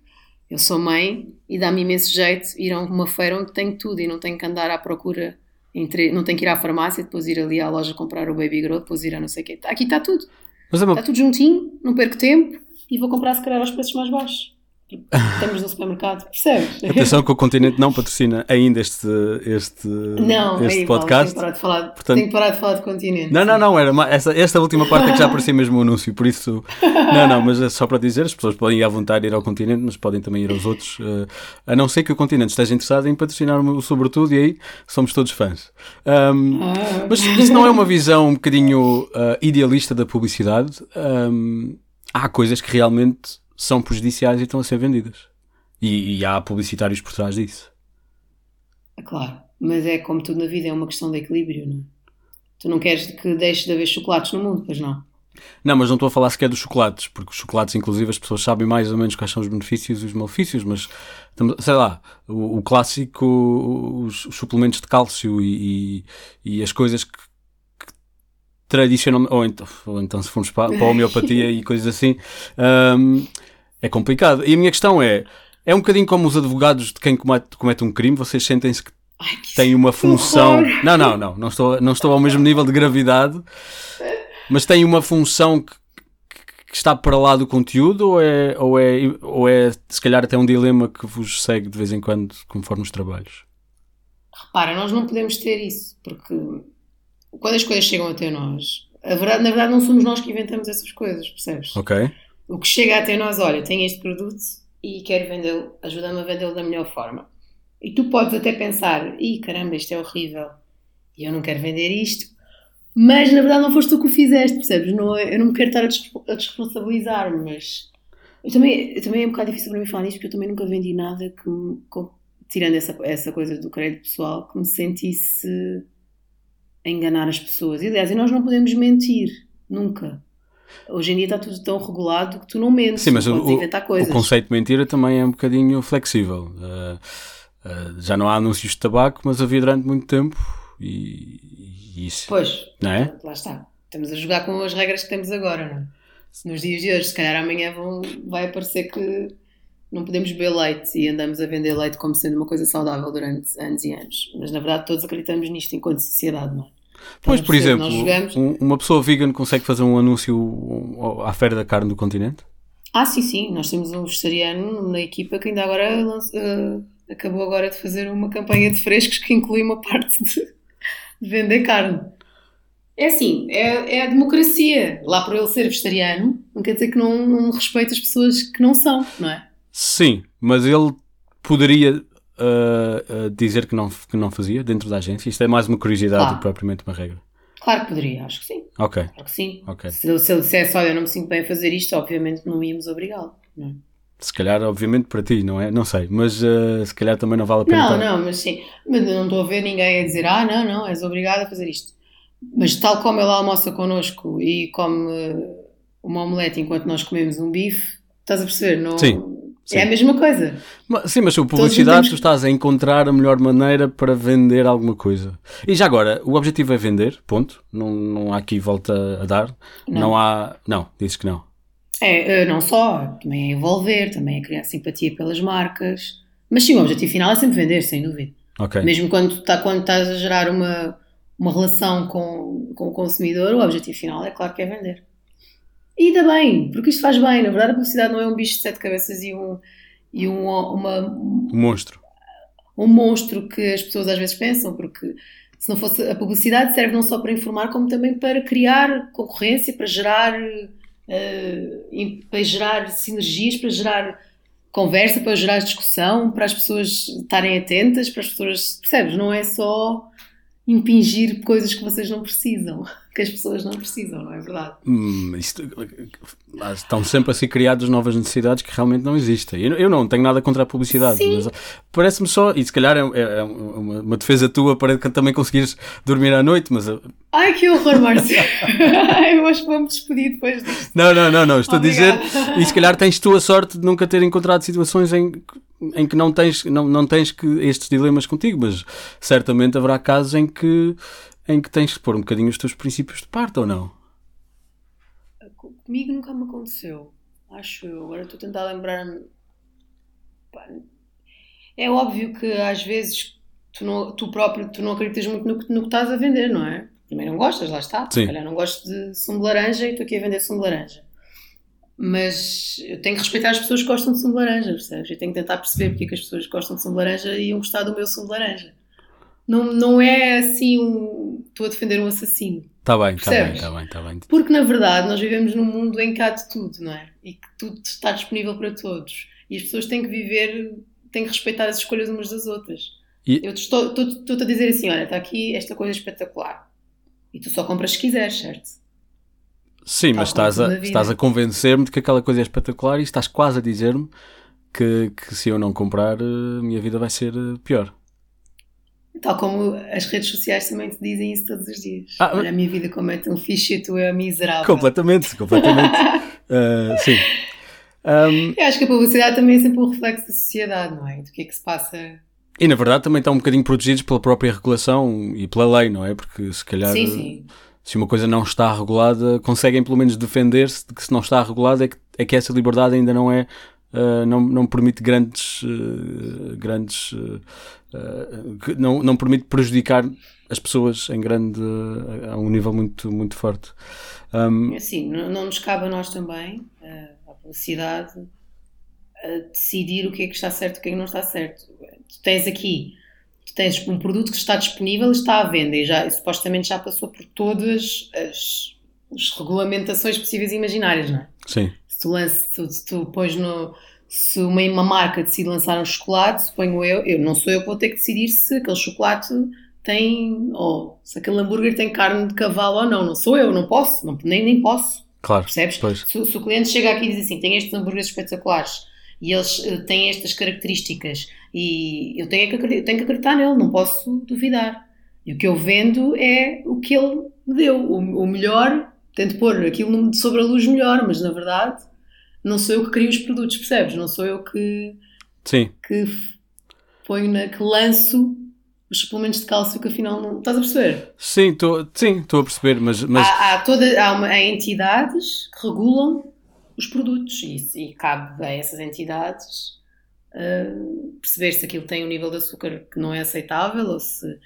eu sou mãe e dá-me imenso jeito ir a uma feira onde tenho tudo e não tenho que andar à procura, entre, não tenho que ir à farmácia, depois ir ali à loja comprar o baby grow, depois ir a não sei o quê. Aqui está tudo, Mas é uma, está tudo juntinho, não perco tempo e vou comprar se calhar aos preços mais baixos. Estamos no supermercado, percebes? Atenção que o Continente não patrocina ainda este, este, Não, este aí, Paulo, podcast. tenho que parar de falar, Portanto- tenho que parar de falar de continente. Não, não, não, era essa, esta última parte é que já aparecia mesmo o anúncio, por isso. Não, não, mas é só para dizer, as pessoas podem ir à vontade ir ao Continente, mas podem também ir aos outros, eh, a não ser que o Continente esteja interessado em patrocinar o Sobretudo, e aí somos todos fãs. Ahm, Ah. mas isso não é uma visão um bocadinho ah, idealista da publicidade? Ahm, há coisas que realmente são prejudiciais e estão a ser vendidas. E, e há publicitários por trás disso. Claro, mas é como tudo na vida, é uma questão de equilíbrio, não é? Tu não queres que deixe de haver chocolates no mundo, pois não? Não, mas não estou a falar sequer dos chocolates, porque os chocolates, inclusive, as pessoas sabem mais ou menos quais são os benefícios e os malefícios, mas sei lá, o, o clássico, os, os suplementos de cálcio e, e, e as coisas que tradicionalmente, ou então, ou então se formos para, para a homeopatia e coisas assim, hum, é complicado. E a minha questão é: é um bocadinho como os advogados de quem comete, comete um crime, vocês sentem-se que Ai, têm uma função. horror! Não, não, não, não estou, não estou ao mesmo nível de gravidade, mas têm uma função que, que está para lá do conteúdo ou é, ou, é, ou é se calhar até um dilema que vos segue de vez em quando conforme os trabalhos? Repara, nós não podemos ter isso, porque quando as coisas chegam até nós, a verdade, na verdade não somos nós que inventamos essas coisas, percebes? Ok? O que chega até nós, olha, tenho este produto e quero vendê-lo, ajuda-me a vendê-lo da melhor forma. E tu podes até pensar, ih caramba, isto é horrível e eu não quero vender isto, mas na verdade não foste tu que o fizeste, percebes? Não, é- eu não me quero estar a, desrespo- a desresponsabilizar, mas eu também, eu também é um bocado difícil para mim falar nisto porque eu também nunca vendi nada que, tirando essa, essa coisa do crédito pessoal, que me sentisse enganar as pessoas. E aliás, e nós não podemos mentir, nunca. Hoje em dia está tudo tão regulado que tu não mentes, Sim, mas o, o, conceito de mentira também é um bocadinho flexível. Uh, uh, já não há anúncios de tabaco, mas havia durante muito tempo e, e isso, Pois, não é? lá está. Estamos a jogar com as regras que temos agora, não é? Se nos dias de hoje, se calhar amanhã vão, vai aparecer que não podemos beber leite e andamos a vender leite como sendo uma coisa saudável durante anos e anos. Mas na verdade todos acreditamos nisto enquanto sociedade, não é? Pois, por exemplo, um, uma pessoa vegan consegue fazer um anúncio à Feira da Carne do Continente? Ah, sim, sim. Nós temos um vegetariano na equipa que ainda agora uh, acabou agora de fazer uma campanha de frescos que inclui uma parte de, de vender carne. É assim, é, é, a democracia. Lá por ele ser vegetariano, não quer dizer que não, não respeita as pessoas que não são, não é? Sim, mas ele poderia uh, uh, dizer que não, que não fazia dentro da agência? Isto é mais uma curiosidade claro. do que propriamente uma regra. Claro que poderia, acho que sim. Ok. Claro que sim. okay. Se, se ele dissesse, olha, eu não me sinto bem a fazer isto, obviamente não íamos obrigá-lo. Não é? Se calhar, obviamente, para ti, não é? Não sei, mas uh, se calhar também não vale a pena. Não, não, mas sim. Mas não estou a ver ninguém a dizer, ah, não, não, és obrigado a fazer isto. Mas tal como ele almoça connosco e come uma omelete enquanto nós comemos um bife, estás a perceber? Não, sim. Sim. É a mesma coisa. Mas, sim, mas a publicidade tu estás a encontrar a melhor maneira para vender alguma coisa. E já agora, o objetivo é vender, ponto. Não, não há aqui volta a dar. Não, não há. Não, dizes que não. É, eh, não só, também é envolver, também é criar simpatia pelas marcas. Mas sim, o objetivo final é sempre vender, sem dúvida. Okay. Mesmo quando, tá, quando estás a gerar uma, uma relação com, com o consumidor, o objetivo final é claro que é vender. E ainda bem, porque isto faz bem. Na verdade, a publicidade não é um bicho de sete cabeças e um, e um, uma, um monstro. Um monstro que as pessoas às vezes pensam, porque se não fosse a publicidade serve não só para informar, como também para criar concorrência, para gerar, uh, para gerar sinergias, para gerar conversa, para gerar discussão, para as pessoas estarem atentas, para as pessoas, percebes? Não é só impingir coisas que vocês não precisam, que as pessoas não precisam, não é verdade? Hum, isto, estão sempre a ser criadas novas necessidades que realmente não existem. Eu, eu não tenho nada contra a publicidade, Sim. mas parece-me só, e se calhar é, é, é uma, uma, defesa tua para também conseguires dormir à noite, mas. Ai que horror, Márcio! eu acho que vamos despedir depois disto. Não, não, não, não. estou Obrigada. a dizer, e se calhar tens tu a sorte de nunca ter encontrado situações em em que não tens, não, não tens que estes dilemas contigo, mas certamente haverá casos em que, em que tens que pôr um bocadinho os teus princípios de parte ou não? Comigo nunca me aconteceu, acho eu. Agora estou a tentar lembrar-me. É óbvio que às vezes tu, não, tu próprio tu não acreditas muito no, no que estás a vender, não é? Também não gostas, lá está. Sim. Se não gosto de sumo de laranja e estou aqui a vender sumo de laranja mas eu tenho que respeitar as pessoas que gostam de sumo de laranja, percebes? Eu tenho que tentar perceber porque é que as pessoas que gostam de sumo de laranja iam gostar do meu sumo de laranja. Não, não é assim um. Estou a defender um assassino. Está bem, está bem, está bem, tá bem. Porque na verdade nós vivemos num mundo em que há de tudo, não é? E que tudo está disponível para todos. E as pessoas têm que viver, têm que respeitar as escolhas umas das outras. E... Eu estou, estou, estou a dizer assim: olha, está aqui esta coisa espetacular. E tu só compras se quiseres, certo? Sim, mas estás a, estás a convencer-me de que aquela coisa é espetacular e estás quase a dizer-me que, que se eu não comprar, a minha vida vai ser eh, pior. Tal como as redes sociais também te dizem isso todos os dias. Ah, Olha, a minha vida como é tão fixe e tu é miserável. Completamente, completamente. uh, sim. Um, eu acho que a publicidade também é sempre um reflexo da sociedade, não é? Do que é que se passa. E na verdade também estão um bocadinho protegidos pela própria regulação e pela lei, não é? Porque se calhar. Sim, sim se uma coisa não está regulada, conseguem pelo menos defender-se de que se não está regulada é que, é que essa liberdade ainda não é, uh, não, não permite grandes, uh, grandes, uh, não, não permite prejudicar as pessoas em grande, a um nível muito, muito forte. Um, assim, não, nos cabe a nós também, a publicidade, decidir o que é que está certo e o que é que não está certo. Tu tens aqui tens um produto que está disponível e está à venda e, já, e supostamente já passou por todas as, as, regulamentações possíveis e imaginárias, não é? Sim. Se tu, se, se tu pões no. Se uma, uma marca decide lançar um chocolate, suponho eu, eu, não sou eu que vou ter que decidir se aquele chocolate tem. ou se aquele hambúrguer tem carne de cavalo ou não. Não sou eu, não posso, não, nem, nem posso. Claro. Percebes? Se, se, o cliente chega aqui e diz assim: tem estes hambúrgueres espetaculares e eles uh, têm estas características e eu tenho, que, eu tenho que acreditar nele, não posso duvidar. E o que eu vendo é o que ele me deu, o, o melhor, tento pôr aquilo sobre a luz melhor, mas na verdade não sou eu que crio os produtos, percebes? Não sou eu que, Sim. que ponho na, que lanço os suplementos de cálcio que afinal não. Estás a perceber? Sim, estou sim, a perceber, mas. mas... Há, há, toda, há, uma, há entidades que regulam os produtos e, e cabe a essas entidades uh, perceber se aquilo tem um nível de açúcar que não é aceitável ou se,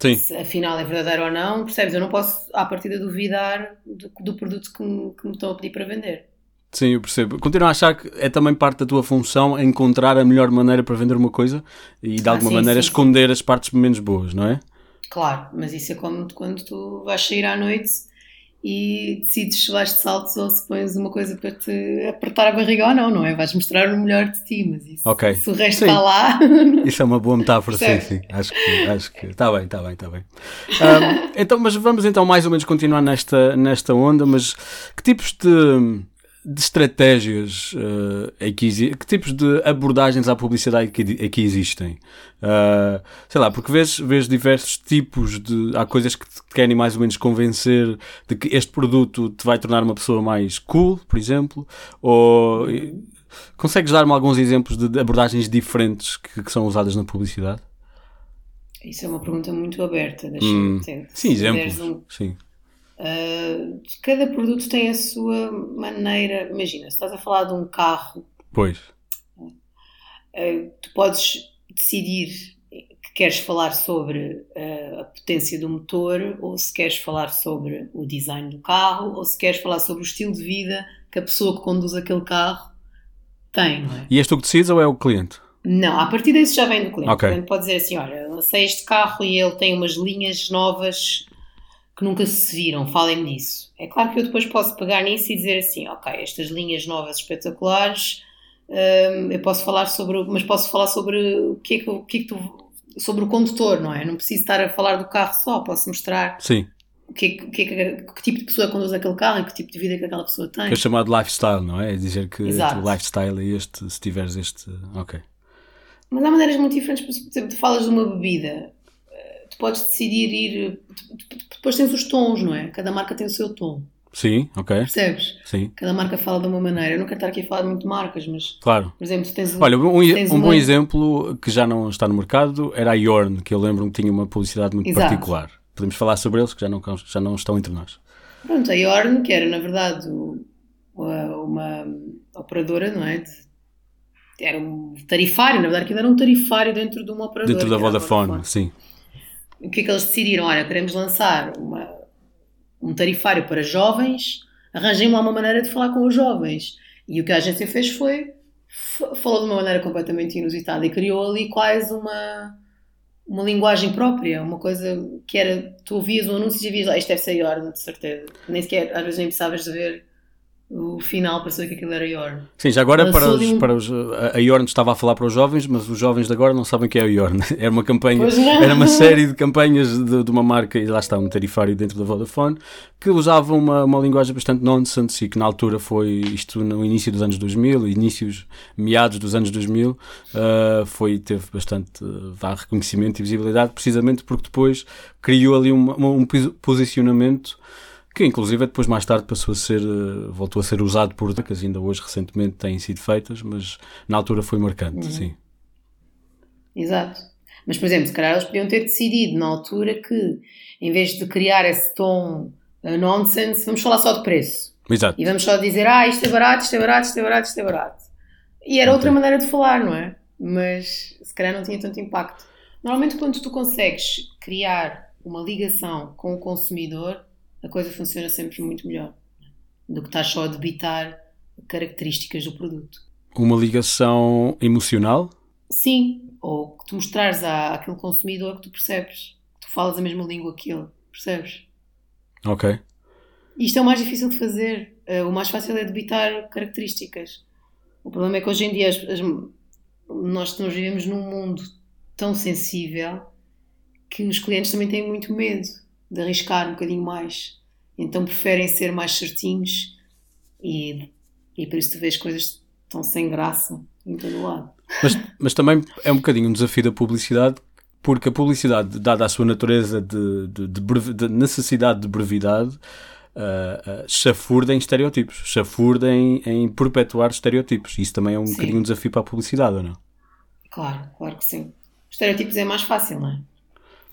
Sim. se afinal é verdadeiro ou não, percebes? Eu não posso, à partida, duvidar do, do produto que me, que me estão a pedir para vender. Sim, eu percebo. Continuo a achar que é também parte da tua função encontrar a melhor maneira para vender uma coisa e de Ah, alguma sim, maneira sim, esconder as partes menos boas, não é? Claro, mas isso é como quando tu vais sair à noite e decides se vais de saltos ou se pões uma coisa para te apertar a barriga ou não, não é? Vais mostrar o melhor de ti, mas isso, Ok. se o resto Sim. está lá, Isso é uma boa metáfora, sim, sim. Acho que acho que está bem, está bem, está bem. Ahm, então, mas vamos então mais ou menos continuar nesta, nesta onda, mas que tipos de, de estratégias eh, é que, que tipos de abordagens à publicidade é que, é que existem? Ah, sei lá, porque vês, vês diversos tipos de. Há coisas que te querem mais ou menos convencer de que este produto te vai tornar uma pessoa mais cool, por exemplo, ou. Consegues dar-me alguns exemplos de de abordagens diferentes que, que são usadas na publicidade? isso é uma pergunta muito aberta. Hum, Deixa-me ter- Sim, exemplos. um- Sim. Uh, cada produto tem a sua maneira. Imagina, se estás a falar de um carro, Pois. uh, tu podes decidir que queres falar sobre uh, a potência do motor, ou se queres falar sobre o design do carro, ou se queres falar sobre o estilo de vida que a pessoa que conduz aquele carro tem, é? E és tu que decides ou é o cliente? Não, a partir disso já vem do cliente. Ok. O cliente pode dizer assim: olha, lancei este carro e ele tem umas linhas novas que nunca se viram, falem-me disso. É claro que eu depois posso pegar nisso e dizer assim: ok, estas linhas novas espetaculares, hum, eu posso falar sobre, mas posso falar sobre o que é que, o que, é que tu. sobre o condutor, não é? Não preciso estar a falar do carro só, posso mostrar Sim. o que, é que, o que, é que- que tipo de pessoa conduz aquele carro e que tipo de vida que aquela pessoa tem. Que é chamado lifestyle, não é? É dizer que Exato. o lifestyle é este, se tiveres este. Ok. Mas há maneiras muito diferentes, por exemplo, tu falas de uma bebida, tu podes decidir ir. Depois tens os tons, não é? Cada marca tem o seu tom, Sim, ok. percebes? Sim, Cada marca fala de uma maneira. Eu não quero estar aqui a falar muito de marcas, mas, claro. por exemplo, tens. Olha, um, tens um bom exemplo que já não está no mercado era a Yorn, que eu lembro-me que tinha uma publicidade muito Exato. particular. Podemos falar sobre eles, que já não, já não estão entre nós. Pronto, a Yorn, que era na verdade uma, uma operadora, não é? De- era um tarifário, na verdade, aquilo era um tarifário dentro de uma operadora. Dentro da que a Vodafone, sim. O que é que eles decidiram? Olha, queremos lançar uma- um tarifário para jovens, arranjem uma maneira de falar com os jovens. E o que a agência fez foi falou de uma maneira completamente inusitada e criou ali quase uma, uma linguagem própria, uma coisa que era, tu ouvias o anúncio e vias lá, isto deve ser Yorn, de certeza. Nem sequer, às vezes nem precisavas de ver o final saber que aquilo era Yorn. Sim, já agora para os, para os, a Yorn estava a falar para os jovens, mas os jovens de agora não sabem o que é a Yorn. Era uma campanha, era uma série de campanhas de, de uma marca, e lá está, um tarifário dentro da Vodafone, que usava uma, uma linguagem bastante nonsense e que na altura foi, isto no início dos anos 2000, inícios, meados dos anos 2000, ah, foi, teve bastante vá, reconhecimento e visibilidade, precisamente porque depois criou ali uma- uma- um pos- posicionamento que inclusive depois mais tarde passou a ser, eh, voltou a ser usado por marcas, ainda hoje recentemente têm sido feitas, mas na altura foi marcante, sim. Exato. Mas, por exemplo, se calhar eles podiam ter decidido na altura que, em vez de criar esse tom uh, nonsense, vamos falar só de preço. Exato. E vamos só dizer, ah, isto é barato, isto é barato, isto é barato, isto é barato. E era outra Ok. maneira de falar, não é? Mas se calhar não tinha tanto impacto. Normalmente, quando tu consegues criar uma ligação com o consumidor, a coisa funciona sempre muito melhor do que estás só a debitar características do produto. Uma ligação emocional, Sim, ou que tu mostrares à, àquele consumidor que tu percebes, que tu falas a mesma língua que ele, percebes? ok. Isto é o mais difícil de fazer. Eh, o mais fácil é debitar características. O problema é que hoje em dia as- as- nós, nós vivemos num mundo tão sensível que os clientes também têm muito medo de arriscar um bocadinho mais. Então preferem ser mais certinhos e, e por isso tu vês coisas tão sem graça em todo lado. Mas, mas também é um bocadinho um desafio da publicidade, porque a publicidade, dada a sua natureza de, de, de brevi- de necessidade de brevidade, ah, ah, chafurda em estereotipos, chafurda em, em perpetuar estereotipos. Isso também é um Sim. bocadinho um desafio para a publicidade, ou não? Claro, claro que sim. Os estereotipos é mais fácil, não é?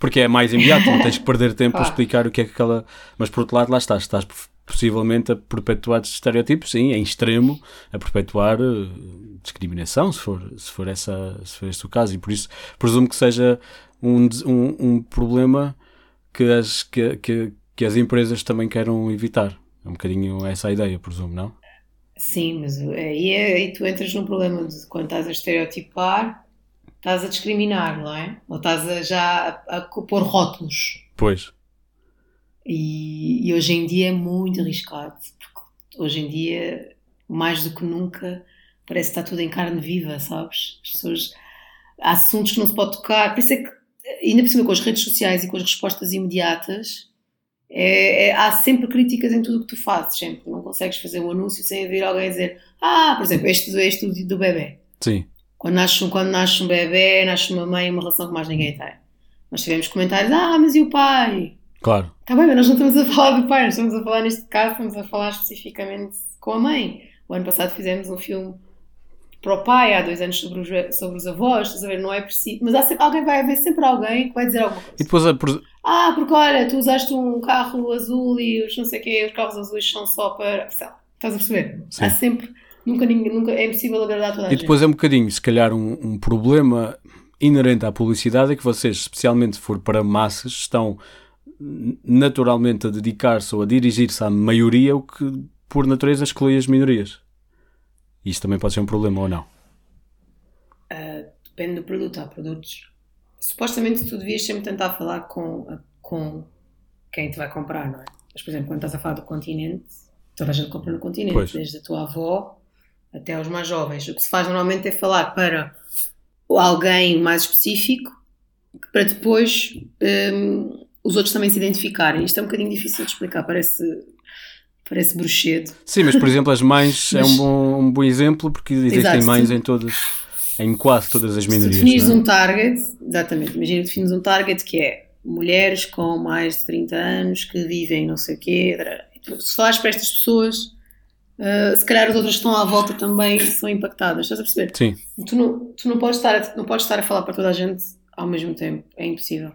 Porque é mais imediato, não tens que perder tempo a explicar o que é que aquela. Mas por outro lado, lá estás, estás possivelmente a perpetuar estereótipos, sim, em extremo, a perpetuar uh, discriminação, se for, se, for essa, se for esse o caso. E por isso presumo que seja um, um, um problema que as, que, que, que as empresas também queiram evitar. É um bocadinho essa a ideia, presumo, não? Sim, mas aí, é, aí tu entras num problema de quando estás a estereotipar, estás a discriminar, não é? Ou estás a já a, a pôr rótulos. Pois. E, e, hoje em dia é muito arriscado, porque hoje em dia, mais do que nunca, parece que está tudo em carne viva, sabes? As pessoas. Há assuntos que não se pode tocar, por isso é que, ainda por cima com as redes sociais e com as respostas imediatas, é, é, há sempre críticas em tudo o que tu fazes, sempre. Não consegues fazer um anúncio sem haver alguém dizer, ah, por exemplo, este, este do, do bebê. Sim. Quando nasce, quando nasce um bebê, nasce uma mãe, uma relação que mais ninguém tem. Nós tivemos comentários, ah, mas e o pai? Claro. Está bem, mas nós não estamos a falar do pai, nós estamos a falar neste caso, estamos a falar especificamente com a mãe. O ano passado fizemos um filme para o pai, há dois anos sobre os, sobre os avós, estás a ver? Não é preciso. Mas há sempre, alguém vai haver sempre alguém que vai dizer alguma coisa. E depois a. Ah, porque olha, tu usaste um carro azul e os não sei o quê, os carros azuis são só para. Estás a perceber? Sim. Há sempre. Nunca, nunca é impossível agradar toda a E depois gente. é um bocadinho, se calhar, um, um problema inerente à publicidade é que vocês, especialmente se for para massas, estão naturalmente a dedicar-se ou a dirigir-se à maioria, o que por natureza exclui as minorias. Isso também pode ser um problema ou não? Uh, depende do produto. Há produtos. Supostamente tu devias sempre tentar falar com, com quem te vai comprar, não é? Mas, por exemplo, quando estás a falar do continente, toda a gente compra no continente, Pois. desde a tua avó até aos mais jovens. O que se faz normalmente é falar para alguém mais específico para depois hum, os outros também se identificarem. Isto é um bocadinho difícil de explicar, parece, parece bruxedo. Sim, mas por exemplo, as mães é Mas- um bom, um bom exemplo porque existem Exato, mães sim. em todas, em quase todas as Se minorias. definires não é? um target, exatamente, imagina que defines um target que é mulheres com mais de 30 anos que vivem não sei o quê. E tu, Se falares para estas pessoas, ah, se calhar as outras que estão à volta também são impactadas, estás a perceber? Sim, tu não, tu não, podes estar a, não podes estar a falar para toda a gente ao mesmo tempo, é impossível.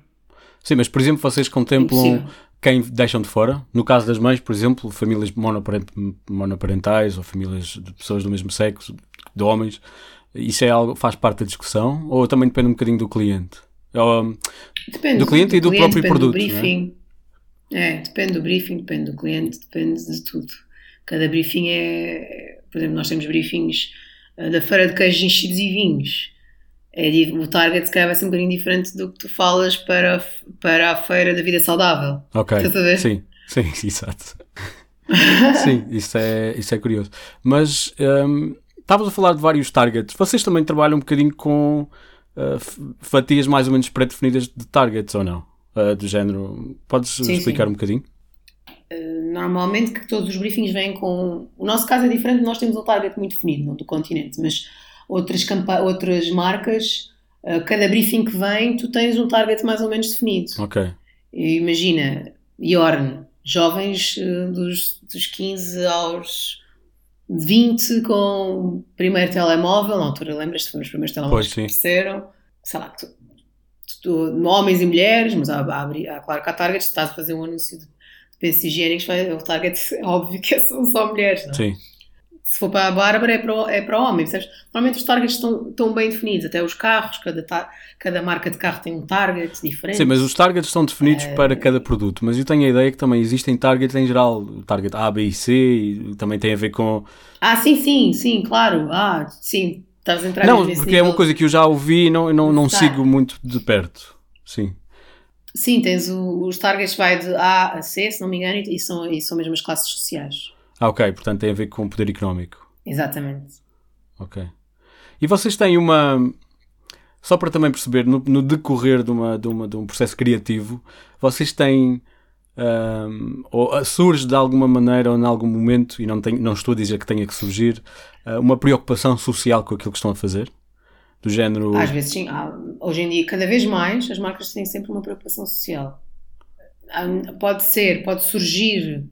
sim, mas por exemplo, vocês contemplam Impossível. quem deixam de fora. No caso das mães, por exemplo, famílias monoparent- monoparentais ou famílias de pessoas do mesmo sexo, de homens, isso é algo faz parte da discussão ou também depende um bocadinho do cliente? Ou, Depende Do cliente e do próprio depende produto, Do briefing. É? depende do briefing, depende do cliente, depende de tudo. Cada briefing é. Por exemplo, nós temos briefings ah, da feira de queijos enchidos e vinhos. É, o target, se calhar, vai ser um bocadinho diferente do que tu falas para, para a feira da vida saudável. ok, Estás a ver? sim, sim, exato. sim, isso é, isso é curioso. Mas hum, estavas a falar de vários targets. Vocês também trabalham um bocadinho com uh, fatias mais ou menos pré-definidas de targets ou não? Uh, do género. Podes Sim, explicar sim. um bocadinho? Uh, Normalmente, que todos os briefings vêm com. O nosso caso é diferente, nós temos um target muito definido, não do continente, mas outras, campa... outras marcas, uh, cada briefing que vem, tu tens um target mais ou menos definido. Ok. Imagina, Yorn, jovens eh, dos, dos 15 aos 20 com o primeiro telemóvel, na altura lembras-te, foram os primeiros telemóveis Pois, que apareceram, sei lá, tu, tu- homens e mulheres, mas há, há, há- claro que há targets, estás a fazer um anúncio de pensos higiênicos, vai- o target óbvio que são só mulheres, não é? Sim. Se for para a Bárbara, é para, o- é para homem, percebes? Normalmente os targets estão, estão bem definidos, até os carros, cada, ta- cada marca de carro tem um target diferente. Sim, mas os targets são definidos É. para cada produto. Mas eu tenho a ideia que também existem targets em geral. O target A, B e C e também tem a ver com. Ah, sim, sim, sim, claro. Ah, sim, estás a entrar não, porque é uma coisa que eu já ouvi e não, não, não Tá. sigo muito de perto. Sim. Sim, tens o- os targets vai de A a C, se não me engano, e são, e são mesmo as classes sociais. Ah, ok. Portanto, tem a ver com poder económico. Exatamente. Ok. E vocês têm uma. Só para também perceber, no, no decorrer de, uma, de, uma, de um processo criativo, vocês têm. ahm, ou ah, surge de alguma maneira ou em algum momento, e não, tenho, não estou a dizer que tenha que surgir, ah, uma preocupação social com aquilo que estão a fazer? Do género. Às vezes, sim. hoje em dia, cada vez mais, as marcas têm sempre uma preocupação social. Pode ser, pode surgir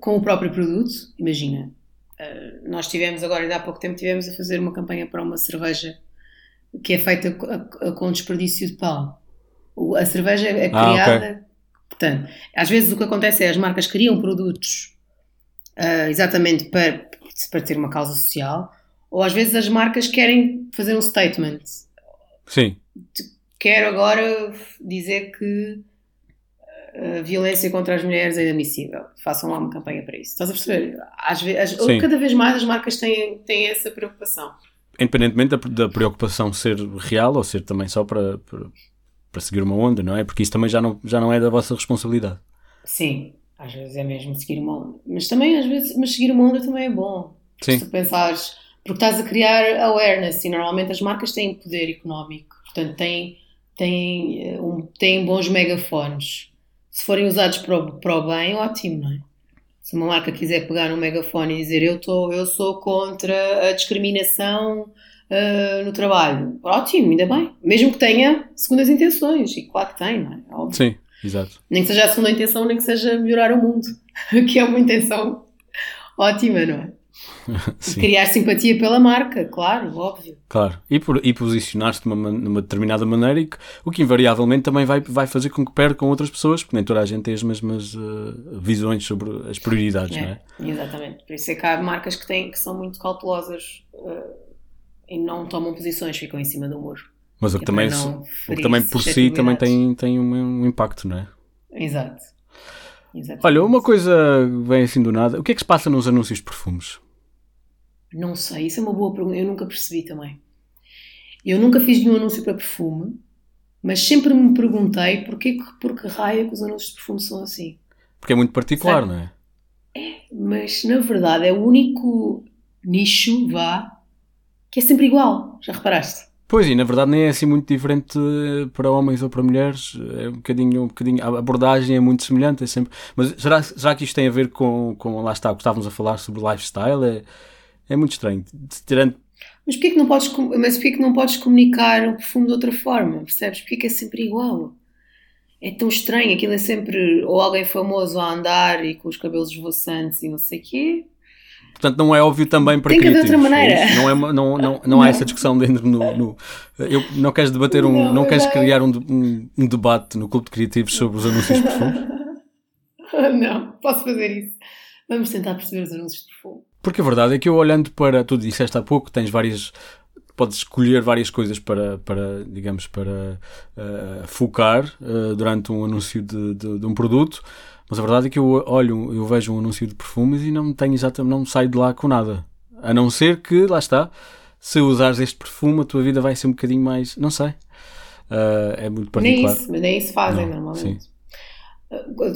com o próprio produto. Imagina, eh, nós tivemos agora, ainda há pouco tempo, tivemos a fazer uma campanha para uma cerveja que é feita com desperdício de pão. A cerveja é Ah, ok. criada Portanto, às vezes o que acontece é as marcas criam produtos uh, exatamente para, para ter uma causa social, ou às vezes as marcas querem fazer um statement. Sim. Quero agora dizer que a violência contra as mulheres é inadmissível. Façam lá uma campanha para isso. Estás a perceber? Às vezes, cada vez mais as marcas têm, têm essa preocupação. Independentemente da, da preocupação ser real ou ser também só para, para, para, seguir uma onda, não é? Porque isso também já não, já não é da vossa responsabilidade. Sim, às vezes é mesmo seguir uma onda. Mas também, às vezes, mas seguir uma onda também é bom. Sim. Se tu pensares, porque estás a criar awareness e normalmente as marcas têm poder económico, portanto têm, têm, eh, um, têm bons megafones se forem usados para o, para o bem, ótimo, não é? Se uma marca quiser pegar um megafone e dizer eu, tô, eu sou contra a discriminação uh, no trabalho, ótimo, ainda bem. Mesmo que tenha segundas intenções, e claro que tem, não é? Óbvio. Sim, exato. Nem que seja a segunda intenção, nem que seja melhorar o mundo, que é uma intenção ótima, não é? criar simpatia pela marca, claro, óbvio. Claro, e, por, e posicionar-se de uma, uma, determinada maneira, e que, o que invariavelmente também vai, vai fazer com que percam outras pessoas, porque nem toda a gente tem as mesmas uh, visões sobre as prioridades, é, não é? Exatamente, por isso é que há marcas que, têm, que são muito cautelosas uh, e não tomam posições, ficam em cima do muro. Mas o que, também, o que também por si também tem, tem um, um impacto, não é? Exato. Exatamente. Olha, uma coisa vem assim do nada. O que é que se passa nos anúncios de perfumes? Não sei, isso é uma boa pergunta. Eu nunca percebi também. Eu nunca fiz nenhum anúncio para perfume, mas sempre me perguntei porquê, por que raio que os anúncios de perfume são assim. Porque é muito particular, Sabe? não é? É, mas na verdade é o único nicho, vá, que é sempre igual. Já reparaste? Pois, e na verdade nem é assim muito diferente para homens ou para mulheres, é um bocadinho, um bocadinho a abordagem é muito semelhante, é sempre. Mas será, será que isto tem a ver com, com lá está, o que estávamos a falar sobre lifestyle? É, é muito estranho. Tirando... Mas porquê que não podes, mas porquê que não podes comunicar o perfume de outra forma? Percebes? Porquê que é sempre igual? É tão estranho, aquilo é sempre ou alguém famoso a andar e com os cabelos esvoaçantes e não sei o quê. Portanto, não é óbvio também para Tem que de outra maneira. Não, é, não, não, não, não há essa discussão dentro no, no, eu não queres debater um, não, não queres não. criar um, um, um, debate no clube de criativos sobre os anúncios de perfume? não, posso fazer isso. Vamos tentar perceber os anúncios de perfume. Porque a verdade é que eu olhando para, tu disseste há pouco, tens várias, podes escolher várias coisas para, para digamos, para uh, focar uh, durante um anúncio de, de, de, um produto, mas a verdade é que eu olho, eu vejo um anúncio de perfumes e não tenho exatamente, não saio de lá com nada. A não ser que, lá está, se usares este perfume, a tua vida vai ser um bocadinho mais, não sei. Uh, é muito particular. Nem isso, nem isso fazem não, normalmente. Sim.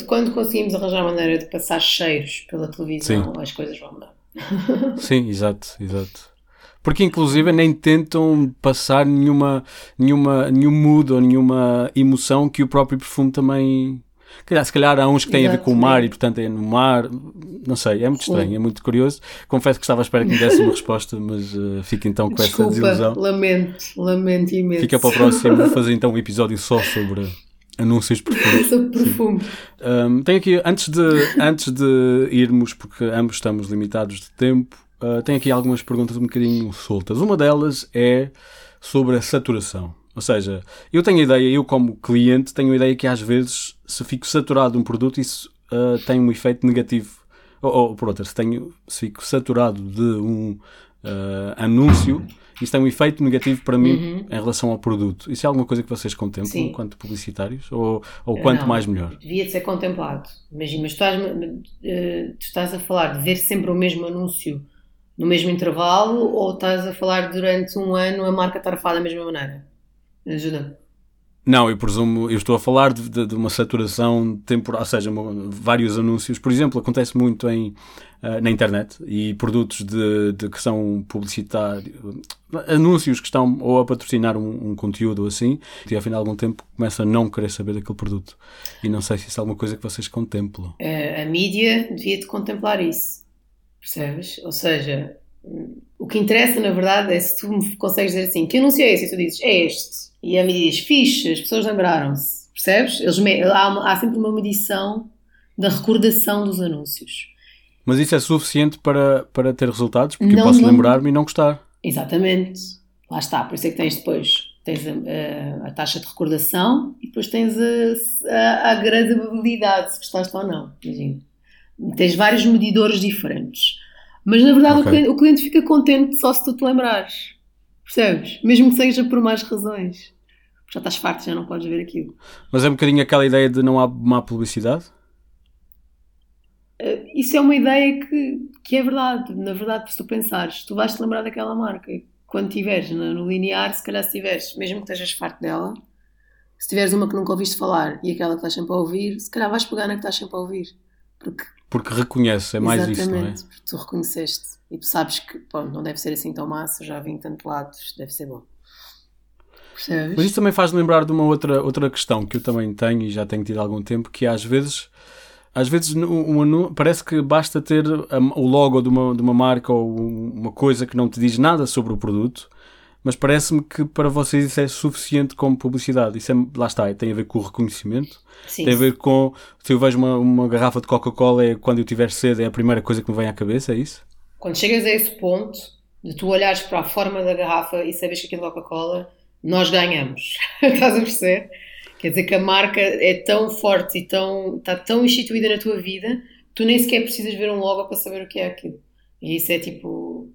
Quando conseguimos arranjar a maneira de passar cheiros pela televisão, sim. as coisas vão mudar. Sim, exato, exato. Porque inclusive nem tentam passar nenhuma, nenhuma, nenhum mood ou nenhuma emoção que o próprio perfume também. Se calhar há uns que têm Exato, a ver com o mar e portanto é no mar, não sei, é muito estranho, Sim. é muito curioso. Confesso que estava à espera que me desse uma resposta, mas uh, fica então com Desculpa, essa desilusão. Lamento, lamento imenso. Fica para o próximo, vou fazer então um episódio só sobre Anúncios de perfume. Sobre perfume. Um, tenho aqui, antes de, antes de irmos, porque ambos estamos limitados de tempo, uh, tenho aqui algumas perguntas um bocadinho soltas. Uma delas é sobre a saturação. Ou seja, eu tenho a ideia, eu como cliente, tenho a ideia que às vezes, se fico saturado de um produto, isso uh, tem um efeito negativo. Ou, ou por outra, se, tenho, se fico saturado de um uh, anúncio isso tem um efeito negativo para mim uhum. em relação ao produto. Isso é alguma coisa que vocês contemplam Sim. enquanto publicitários? Ou, ou quanto Não, mais melhor? Devia de ser contemplado. Imagina, mas tu estás, uh, tu estás a falar de ver sempre o mesmo anúncio no mesmo intervalo ou estás a falar durante um ano a marca estar a falar da mesma maneira? Ajuda. Não, eu presumo, eu estou a falar de, de, de uma saturação temporal, ou seja, uma, vários anúncios. Por exemplo, acontece muito em, uh, na internet e produtos de, de, que são publicitários, anúncios que estão ou a patrocinar um, um, conteúdo ou assim, e ao fim de algum tempo começa a não querer saber daquele produto. E não sei se isso é alguma coisa que vocês contemplam. A, a mídia devia de contemplar isso, percebes? Ou seja, o que interessa na verdade é se tu consegues dizer assim: que anúncio é esse? E tu dizes: é este e a medida diz, fixe, as pessoas lembraram-se, percebes? Eles, há, há sempre uma medição da recordação dos anúncios. Mas isso é suficiente para, para ter resultados? Porque não, eu posso lembrar-me e não gostar. Exatamente. Lá está, por isso é que tens depois tens a, a, a, taxa de recordação e depois tens a, a, agradabilidade, se gostaste ou não. Imagina. Tens vários medidores diferentes. Mas na verdade okay. o, cliente, o, cliente, fica contente só se tu te lembrares. Percebes? Mesmo que seja por mais razões. Já estás farto, já não podes ver aquilo. Mas é um bocadinho aquela ideia de não há má publicidade? Uh, isso é uma ideia que, que é verdade. Na verdade, se tu pensares, tu vais te lembrar daquela marca quando estiveres no linear, se calhar se tiveres, mesmo que estejas farto dela, se tiveres uma que nunca ouviste falar e aquela que estás sempre a ouvir, se calhar vais pegar na que estás sempre a ouvir. Porque, porque reconhece, é mais isso, não é? Exatamente, porque tu reconheceste e tu sabes que pô, não deve ser assim tão massa, já vim tanto lados, deve ser bom. Percebes? Mas isso também faz lembrar de uma outra, outra questão que eu também tenho e já tenho tido há algum tempo, que é, às vezes às vezes um, parece que basta ter o logo de uma, de uma marca ou uma coisa que não te diz nada sobre o produto, mas parece-me que para vocês isso é suficiente como publicidade. Isso é, lá está, tem a ver com o reconhecimento, Sim. tem a ver com se eu vejo uma, uma garrafa de Coca-Cola, é, quando eu tiver sede, é a primeira coisa que me vem à cabeça, é isso? Quando chegas a esse ponto de tu olhares para a forma da garrafa e sabes que aquilo é Coca-Cola, nós ganhamos. Estás a perceber? Quer dizer que a marca é tão forte e tão, está tão instituída na tua vida, tu nem sequer precisas ver um logo para saber o que é aquilo. E isso é tipo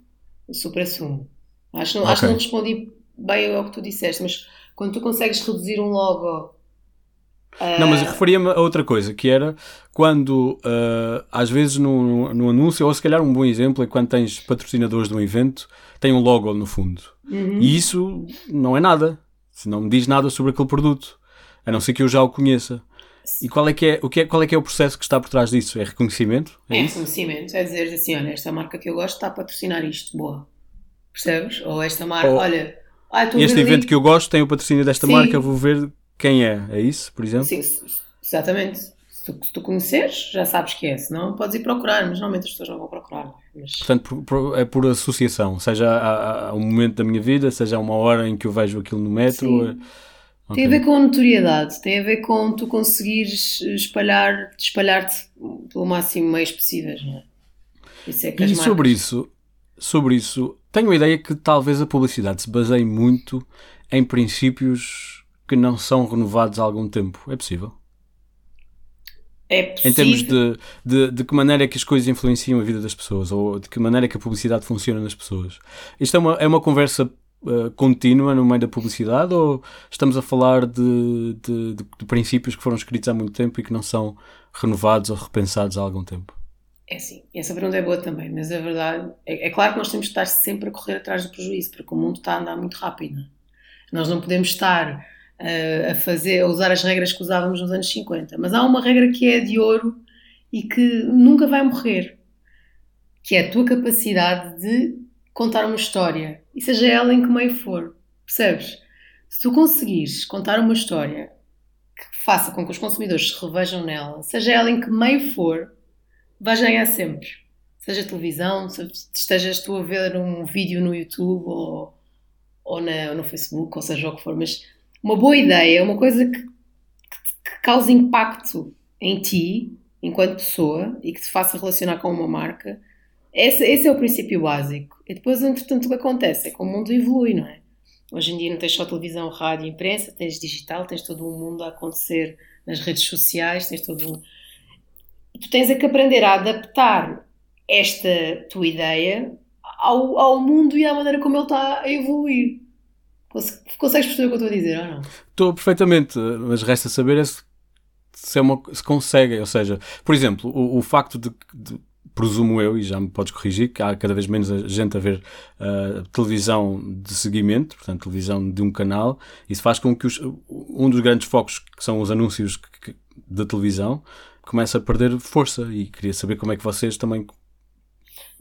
o supra-sumo. Acho, okay. acho que não respondi bem ao que tu disseste, mas quando tu consegues reduzir um logo. Uh... Não, mas referia-me a outra coisa, que era quando, uh, às vezes, no, no anúncio, ou se calhar um bom exemplo é quando tens patrocinadores de um evento, tem um logo no fundo. Uhum. E isso não é nada. Se não me diz nada sobre aquele produto a não ser que eu já o conheça. E qual é que é o, que é, qual é, que é o processo que está por trás disso? É reconhecimento? É, é reconhecimento. É dizer assim: olha, esta marca que eu gosto está a patrocinar isto, boa. Percebes? Ou esta marca, Ou, olha. Ah, este evento ali... que eu gosto tem o patrocínio desta Sim. marca, vou ver quem é. É isso, por exemplo? Sim, exatamente. Se tu, se tu conheceres, já sabes que é. Senão podes ir procurar, mas normalmente as pessoas não vão procurar. Mas... Portanto, por, por, é por associação. Seja a, a, um momento da minha vida, seja a uma hora em que eu vejo aquilo no metro. Sim. Tem a ver com a notoriedade, tem a ver com tu conseguires espalhar, espalhar-te pelo máximo meios possíveis, não é? Isso é que e sobre isso, sobre isso, tenho a ideia que talvez a publicidade se baseie muito em princípios que não são renovados há algum tempo. É possível? É possível. Em termos de, de, de que maneira é que as coisas influenciam a vida das pessoas ou de que maneira é que a publicidade funciona nas pessoas. Isto é uma, é uma conversa uh, contínua no meio da publicidade ou estamos a falar de, de, de, de, princípios que foram escritos há muito tempo e que não são renovados ou repensados há algum tempo? É sim, essa pergunta é boa também, mas a verdade é, é claro que nós temos de estar sempre a correr atrás do prejuízo, porque o mundo está a andar muito rápido. Nós não podemos estar uh, a fazer, a usar as regras que usávamos nos anos 50, mas há uma regra que é de ouro e que nunca vai morrer, que é a tua capacidade de contar uma história, e seja ela em que meio for, percebes? Se tu conseguires contar uma história que faça com que os consumidores se revejam nela, seja ela em que meio for, vais ganhar sempre. Seja televisão, se estejas tu a ver um vídeo no YouTube ou, ou, na, ou no Facebook, ou seja o que for, mas uma boa ideia, uma coisa que, que, que cause impacto em ti, enquanto pessoa, e que te faça relacionar com uma marca, esse, esse é o princípio básico. E depois, entretanto, o que acontece é que o mundo evolui, não é? Hoje em dia não tens só televisão, rádio imprensa, tens digital, tens todo um mundo a acontecer nas redes sociais, tens todo um... Tu tens é que aprender a adaptar esta tua ideia ao, ao mundo e à maneira como ele está a evoluir. Consegues perceber o que eu estou a dizer ou não? Estou perfeitamente, mas resta saber é se, se, é uma, se consegue, ou seja, por exemplo, o, o facto de, de presumo eu, e já me podes corrigir, que há cada vez menos gente a ver uh, televisão de seguimento, portanto, televisão de um canal. Isso faz com que os, um dos grandes focos, que são os anúncios da televisão, comece a perder força. E queria saber como é que vocês também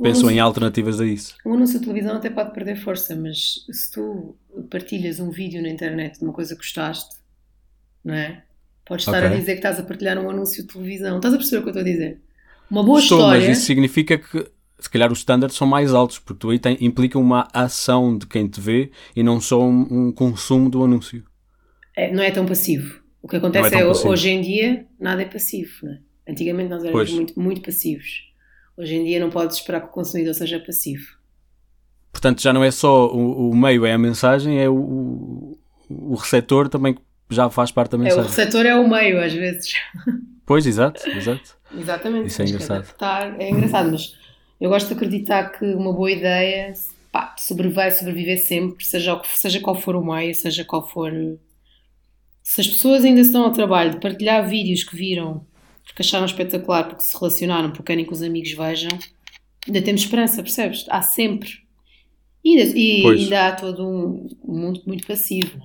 pensam anúncio, em alternativas a isso. O anúncio de televisão até pode perder força, mas se tu partilhas um vídeo na internet de uma coisa que gostaste, não é? Podes estar okay. a dizer que estás a partilhar um anúncio de televisão. Estás a perceber o que eu estou a dizer? Uma boa Estou, história. Mas isso significa que se calhar os standards são mais altos, porque tu aí tem, implica uma ação de quem te vê e não só um, um consumo do anúncio. É, não é tão passivo. O que acontece é, é hoje em dia nada é passivo. É? Antigamente nós éramos muito, muito passivos. Hoje em dia não podes esperar que o consumidor seja passivo. Portanto, já não é só o, o meio, é a mensagem, é o, o receptor também já faz parte da mensagem. É, o receptor é o meio, às vezes. Pois, exato, exato. Exatamente. Isso é engraçado. Adaptar, é engraçado, mas eu gosto de acreditar que uma boa ideia pá, sobre, vai sobreviver sempre, seja, seja qual for o meio, seja qual for. Se as pessoas ainda estão ao trabalho de partilhar vídeos que viram, porque acharam espetacular, porque se relacionaram, porque querem que os amigos vejam, ainda temos esperança, percebes? Há sempre. E, e ainda há todo um mundo muito passivo.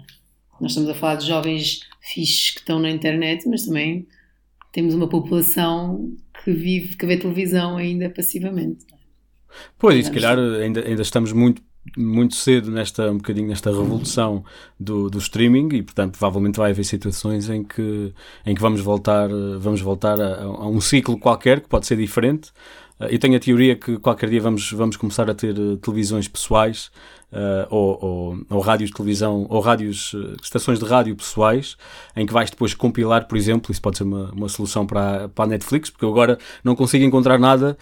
Nós estamos a falar de jovens fixes que estão na internet, mas também temos uma população que vive, que vê televisão ainda passivamente. Pois, e se calhar ainda, ainda estamos muito muito cedo nesta um bocadinho nesta revolução do, do streaming e portanto provavelmente vai haver situações em que em que vamos voltar vamos voltar a, a um ciclo qualquer que pode ser diferente eu tenho a teoria que qualquer dia vamos, vamos começar a ter uh, televisões pessoais uh, ou, ou, ou, rádios de televisão ou rádios, uh, estações de rádio pessoais em que vais depois compilar, por exemplo, isso pode ser uma, uma solução para, para a Netflix, porque eu agora não consigo encontrar nada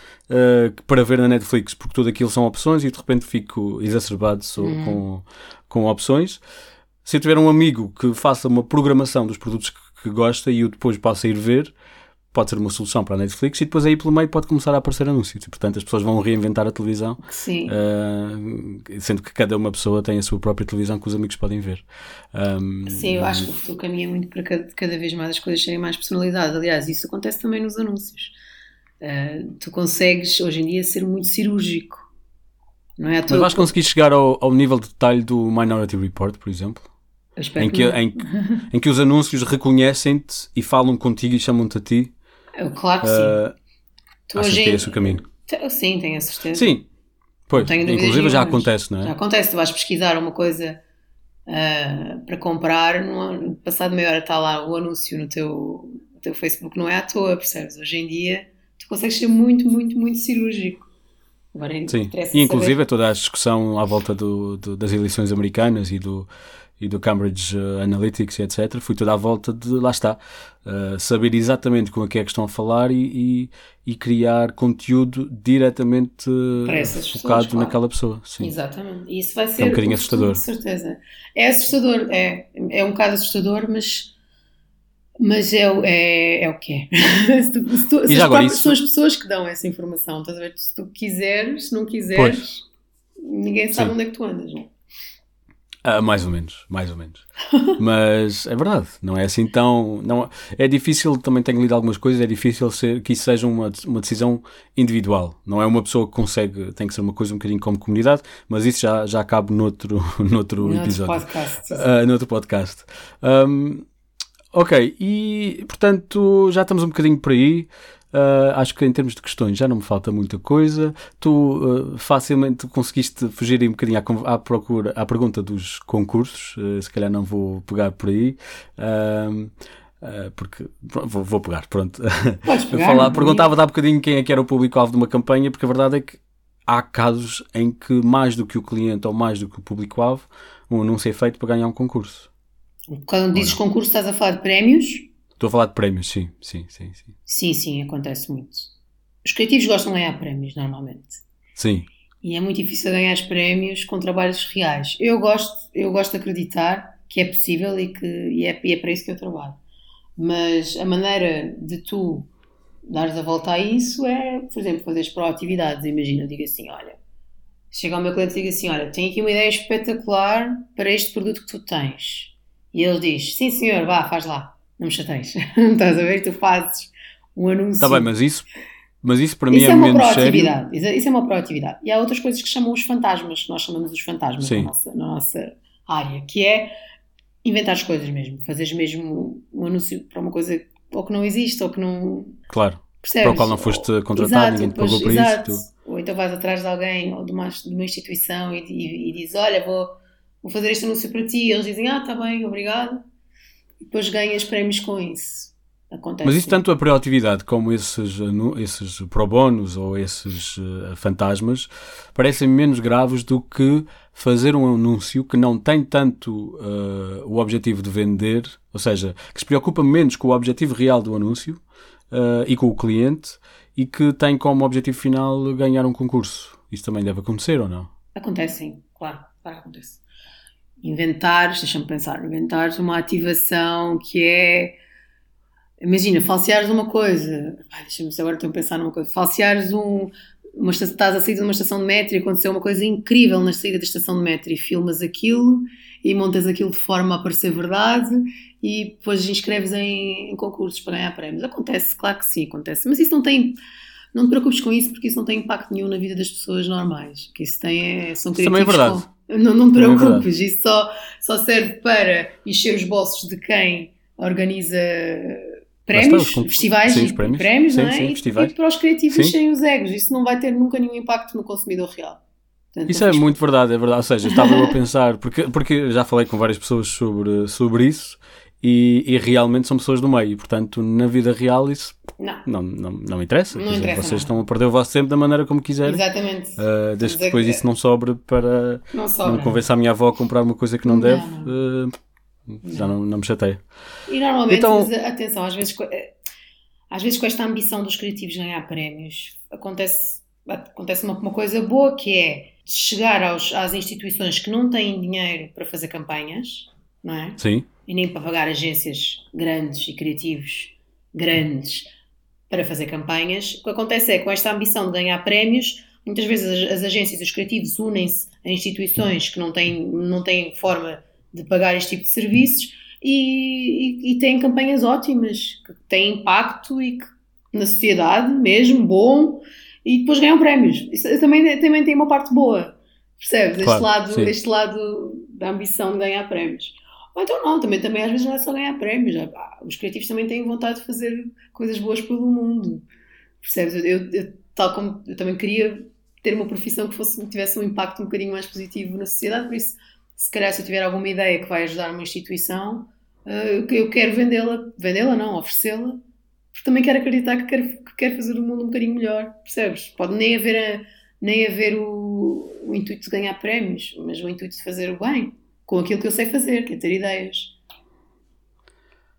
para ver na Netflix, porque tudo aquilo são opções e de repente fico exacerbado uhum. com, com opções. Se eu tiver um amigo que faça uma programação dos produtos que, que gosta e eu depois possa ir ver, pode ser uma solução para a Netflix e depois aí pelo meio pode começar a aparecer anúncios. E, portanto, as pessoas vão reinventar a televisão, uh, sendo que cada uma pessoa tem a sua própria televisão que os amigos podem ver. Um, Sim, eu acho que o futuro caminha muito para cada, cada, vez mais as coisas serem mais personalizadas. Aliás, isso acontece também nos anúncios. Uh, tu consegues hoje em dia ser muito cirúrgico. Não é Mas vais conseguir chegar ao, ao nível de detalhe do Minority Report, por exemplo? Em que, em, em, que os anúncios reconhecem-te e falam contigo e chamam-te a ti Claro que sim. Uh, tu achas que é esse o caminho? Sim, tenho a certeza. Sim, pois, inclusive já acontece, não é? Já acontece, tu vais pesquisar uma coisa uh, para comprar, no, passado meia hora está lá o anúncio no teu, no teu Facebook, não é à toa, percebes? Hoje em dia tu consegues ser muito, muito, muito cirúrgico. Agora, Sim, e inclusive saber... toda a discussão à volta do, do, das eleições americanas e do, e do Cambridge eh, Analytics etc. Fui toda à volta de, lá está, uh, saber exatamente com o que é que estão a falar e, e, e criar conteúdo diretamente focado pessoas, naquela pessoa. Sim. Exatamente. E isso vai ser. É um bocadinho assustador. Com certeza. É assustador, é, é um bocado assustador, mas. Mas é, é, é o que é. se, tu, se, tu, se agora, isso... são as pessoas que dão essa informação, estás a ver? Se tu quiseres, se não quiseres, pois. ninguém sabe Sim. onde é que tu andas, não Uh, mais ou menos, mais ou menos. Mas é verdade, não é assim tão. Não, é difícil, também tenho lido algumas coisas, é difícil ser, que isso seja uma, uma decisão individual. Não é uma pessoa que consegue, tem que ser uma coisa um bocadinho como comunidade, mas isso já, já cabe noutro, noutro no episódio. Podcast. Uh, noutro podcast. Um, ok, e portanto já estamos um bocadinho por aí. Uh, acho que em termos de questões já não me falta muita coisa. Tu uh, facilmente conseguiste fugir um bocadinho à, à, procura, à pergunta dos concursos. Uh, se calhar não vou pegar por aí. porque vou, vou, pegar, pronto. pegar, Falar, perguntava há bocadinho quem é que era o público-alvo de uma campanha, porque a verdade é que há casos em que mais do que o cliente ou mais do que o público-alvo, um anúncio é feito para ganhar um concurso. Quando dizes concurso, estás a falar de prémios? Estou a falar de prémios, sim, sim, sim. Sim, sim, sim acontece muito. Os criativos gostam de ganhar prémios, normalmente. Sim. E é muito difícil ganhar os prémios com trabalhos reais. Eu gosto, eu gosto de acreditar que é possível e, que, e, é, e é para isso que eu trabalho. Mas a maneira de tu dares a volta a isso é, por exemplo, fazer proatividades. Imagina, eu digo assim: olha, chega ao meu cliente e digo assim: olha, tenho aqui uma ideia espetacular para este produto que tu tens. E ele diz: sim, senhor, vá, faz lá não me chateias. Estás a ver? Tu fazes um anúncio. Está bem, mas isso, mas isso para mim é, é uma menos proatividade. Sério. Isso é uma proatividade. E há outras coisas que chamam os fantasmas, que nós chamamos os fantasmas na nossa, na nossa área, que é inventar as coisas mesmo. Fazeres mesmo um anúncio para uma coisa ou que não existe ou que não. Claro. Percebes? Para o qual não foste contratado, exato, ninguém te pagou exato. isso. Ou então vais atrás de alguém ou de uma, de uma instituição e, e, e dizes: Olha, vou, vou fazer este anúncio para ti. E eles dizem: Ah, está bem, obrigado depois ganhas prémios com isso. Acontece. Mas isso tanto a proatividade como esses, esses pro bónus ou esses uh, fantasmas parecem menos graves do que fazer um anúncio que não tem tanto uh, o objetivo de vender, ou seja, que se preocupa menos com o objetivo real do anúncio uh, e com o cliente e que tem como objetivo final ganhar um concurso. Isso também deve acontecer ou não? Acontece sim, claro, claro acontece. Inventares, deixa-me pensar, inventares uma ativação que é. Imagina, falseares uma coisa. Deixa-me agora estou a pensar numa coisa. Falseares um. Uma, estás a sair de uma estação de metro e aconteceu uma coisa incrível na saída da estação de metro e filmas aquilo e montas aquilo de forma a parecer verdade e depois inscreves em, em concursos para ganhar prémios. Acontece, claro que sim, acontece. Mas isso não tem não te preocupes com isso porque isso não tem impacto nenhum na vida das pessoas normais. que isso tem é, são criativos. Isso também é verdade. Com... Não, não te é preocupes, é isso só, só serve para encher os bolsos de quem organiza prémios, está, festivais, sim, prémios, prémios sim, não é? Sim, e, e para os criativos sem os egos. Isso não vai ter nunca nenhum impacto no consumidor real. Portanto, isso é muito verdade, é verdade. Ou seja, estava a pensar, porque, porque já falei com várias pessoas sobre, sobre isso e, e, realmente são pessoas do meio. Portanto, na vida real isso não, não, não, não interessa. Não interessa vocês não. estão a perder o vosso tempo da maneira como quiserem. Exatamente. Uh, desde que depois isso não sobre para não, sobra. não convencer a minha avó a comprar uma coisa que não, deve, uh, já não, não me chateia. E normalmente, então, atenção, às vezes, eh, às vezes com esta ambição dos criativos ganhar prémios, acontece, acontece uma, uma coisa boa que é chegar aos, às instituições que não têm dinheiro para fazer campanhas, não é? Sim. E nem para pagar agências grandes e criativos grandes para fazer campanhas. O que acontece é, com esta ambição de ganhar prémios, muitas vezes as, as agências e os criativos unem-se a instituições que não têm, não têm forma de pagar este tipo de serviços e, e, e têm campanhas ótimas, que têm impacto e que na sociedade mesmo, bom, e depois ganham prémios. Isso também, também tem uma parte boa, percebes? Claro, este, lado, este lado da ambição de ganhar prémios. Ou então não, também, também às vezes não é só ganhar prémios. Os criativos também têm vontade de fazer coisas boas pelo mundo. Percebes? Eu, eu, tal como eu também queria ter uma profissão que fosse, tivesse um impacto um bocadinho mais positivo na sociedade, por isso, se calhar se eu tiver alguma ideia que vai ajudar uma instituição, uh, eu quero vendê-la, vendê-la não, oferecê-la, porque também quero acreditar que quero, que quero fazer o mundo um bocadinho melhor, percebes? Pode nem haver, a, nem haver o, o intuito de ganhar prémios, mas o intuito de fazer o bem com aquilo que eu sei fazer, que é ter ideias.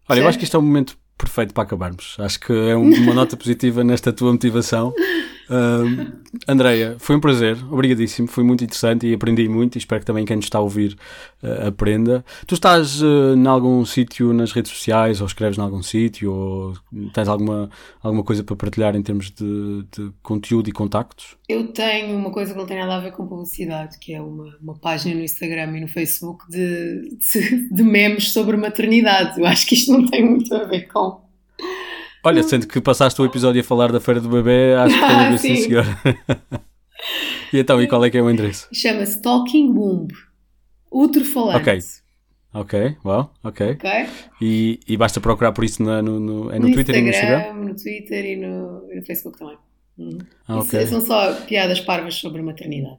Olha, certo? eu acho que isto é um momento perfeito para acabarmos. Acho que é uma nota positiva nesta tua motivação. Uh, Andreia, foi um prazer, obrigadíssimo, foi muito interessante e aprendi muito e espero que também quem nos está a ouvir uh, aprenda. Tu estás uh, em algum sítio nas redes sociais ou escreves em algum sítio ou tens alguma, alguma coisa para partilhar em termos de, de, conteúdo e contactos? Eu tenho uma coisa que não tem nada a ver com publicidade, que é uma, uma página no Instagram e no Facebook de, de, de memes sobre maternidade. Eu acho que isto não tem muito a ver com Olha, sendo que passaste o episódio a falar da Feira do Bebê, acho que tem a ver sim, senhor. e então, e qual é que é o endereço? Chama-se Talking Womb. Outro falante. Ok. Ok, uau, ok. okay. E, e basta procurar por isso no, no, no, é no, no Twitter Instagram, e no Instagram? No Twitter e no, e no Facebook também. Uhum. Ah, okay. São só piadas parvas sobre maternidade.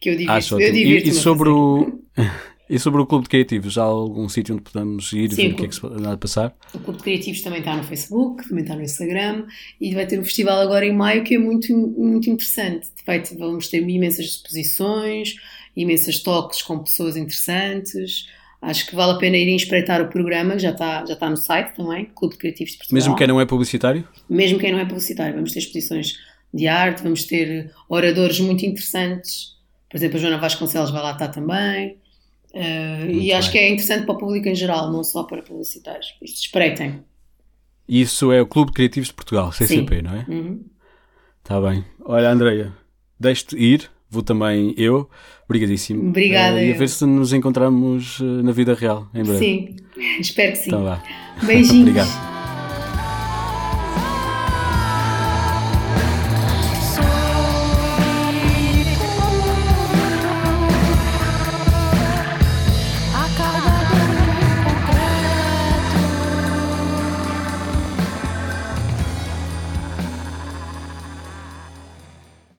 Que eu divirto, ah, eu E, e sobre o... E sobre o Clube de Criativos, há algum sítio onde podemos ir e ver o que é que se anda a passar? O Clube de Criativos também está no Facebook, também está no Instagram e vai ter um festival agora em maio que é muito, muito interessante. Vai, vamos ter imensas exposições, imensas toques com pessoas interessantes. Acho que vale a pena irem espreitar o programa, que já está, já está no site também, Clube de Criativos de Portugal. Mesmo quem não é publicitário? Mesmo quem não é publicitário. Vamos ter exposições de arte, vamos ter oradores muito interessantes. Por exemplo, a Joana Vasconcelos vai lá estar também. Uh, e bem. acho que é interessante para o público em geral, não só para publicitários. Isto espreitem. Isso é o Clube de Criativos de Portugal, CCP, Sim. não é? Uhum. Está bem. Olha, Andreia, deixe-te ir, vou também eu. Obrigadíssimo. Obrigada. Uh, e a ver se nos encontramos uh, na vida real em breve. Sim, espero que sim. Então vá. Beijinhos. Obrigado.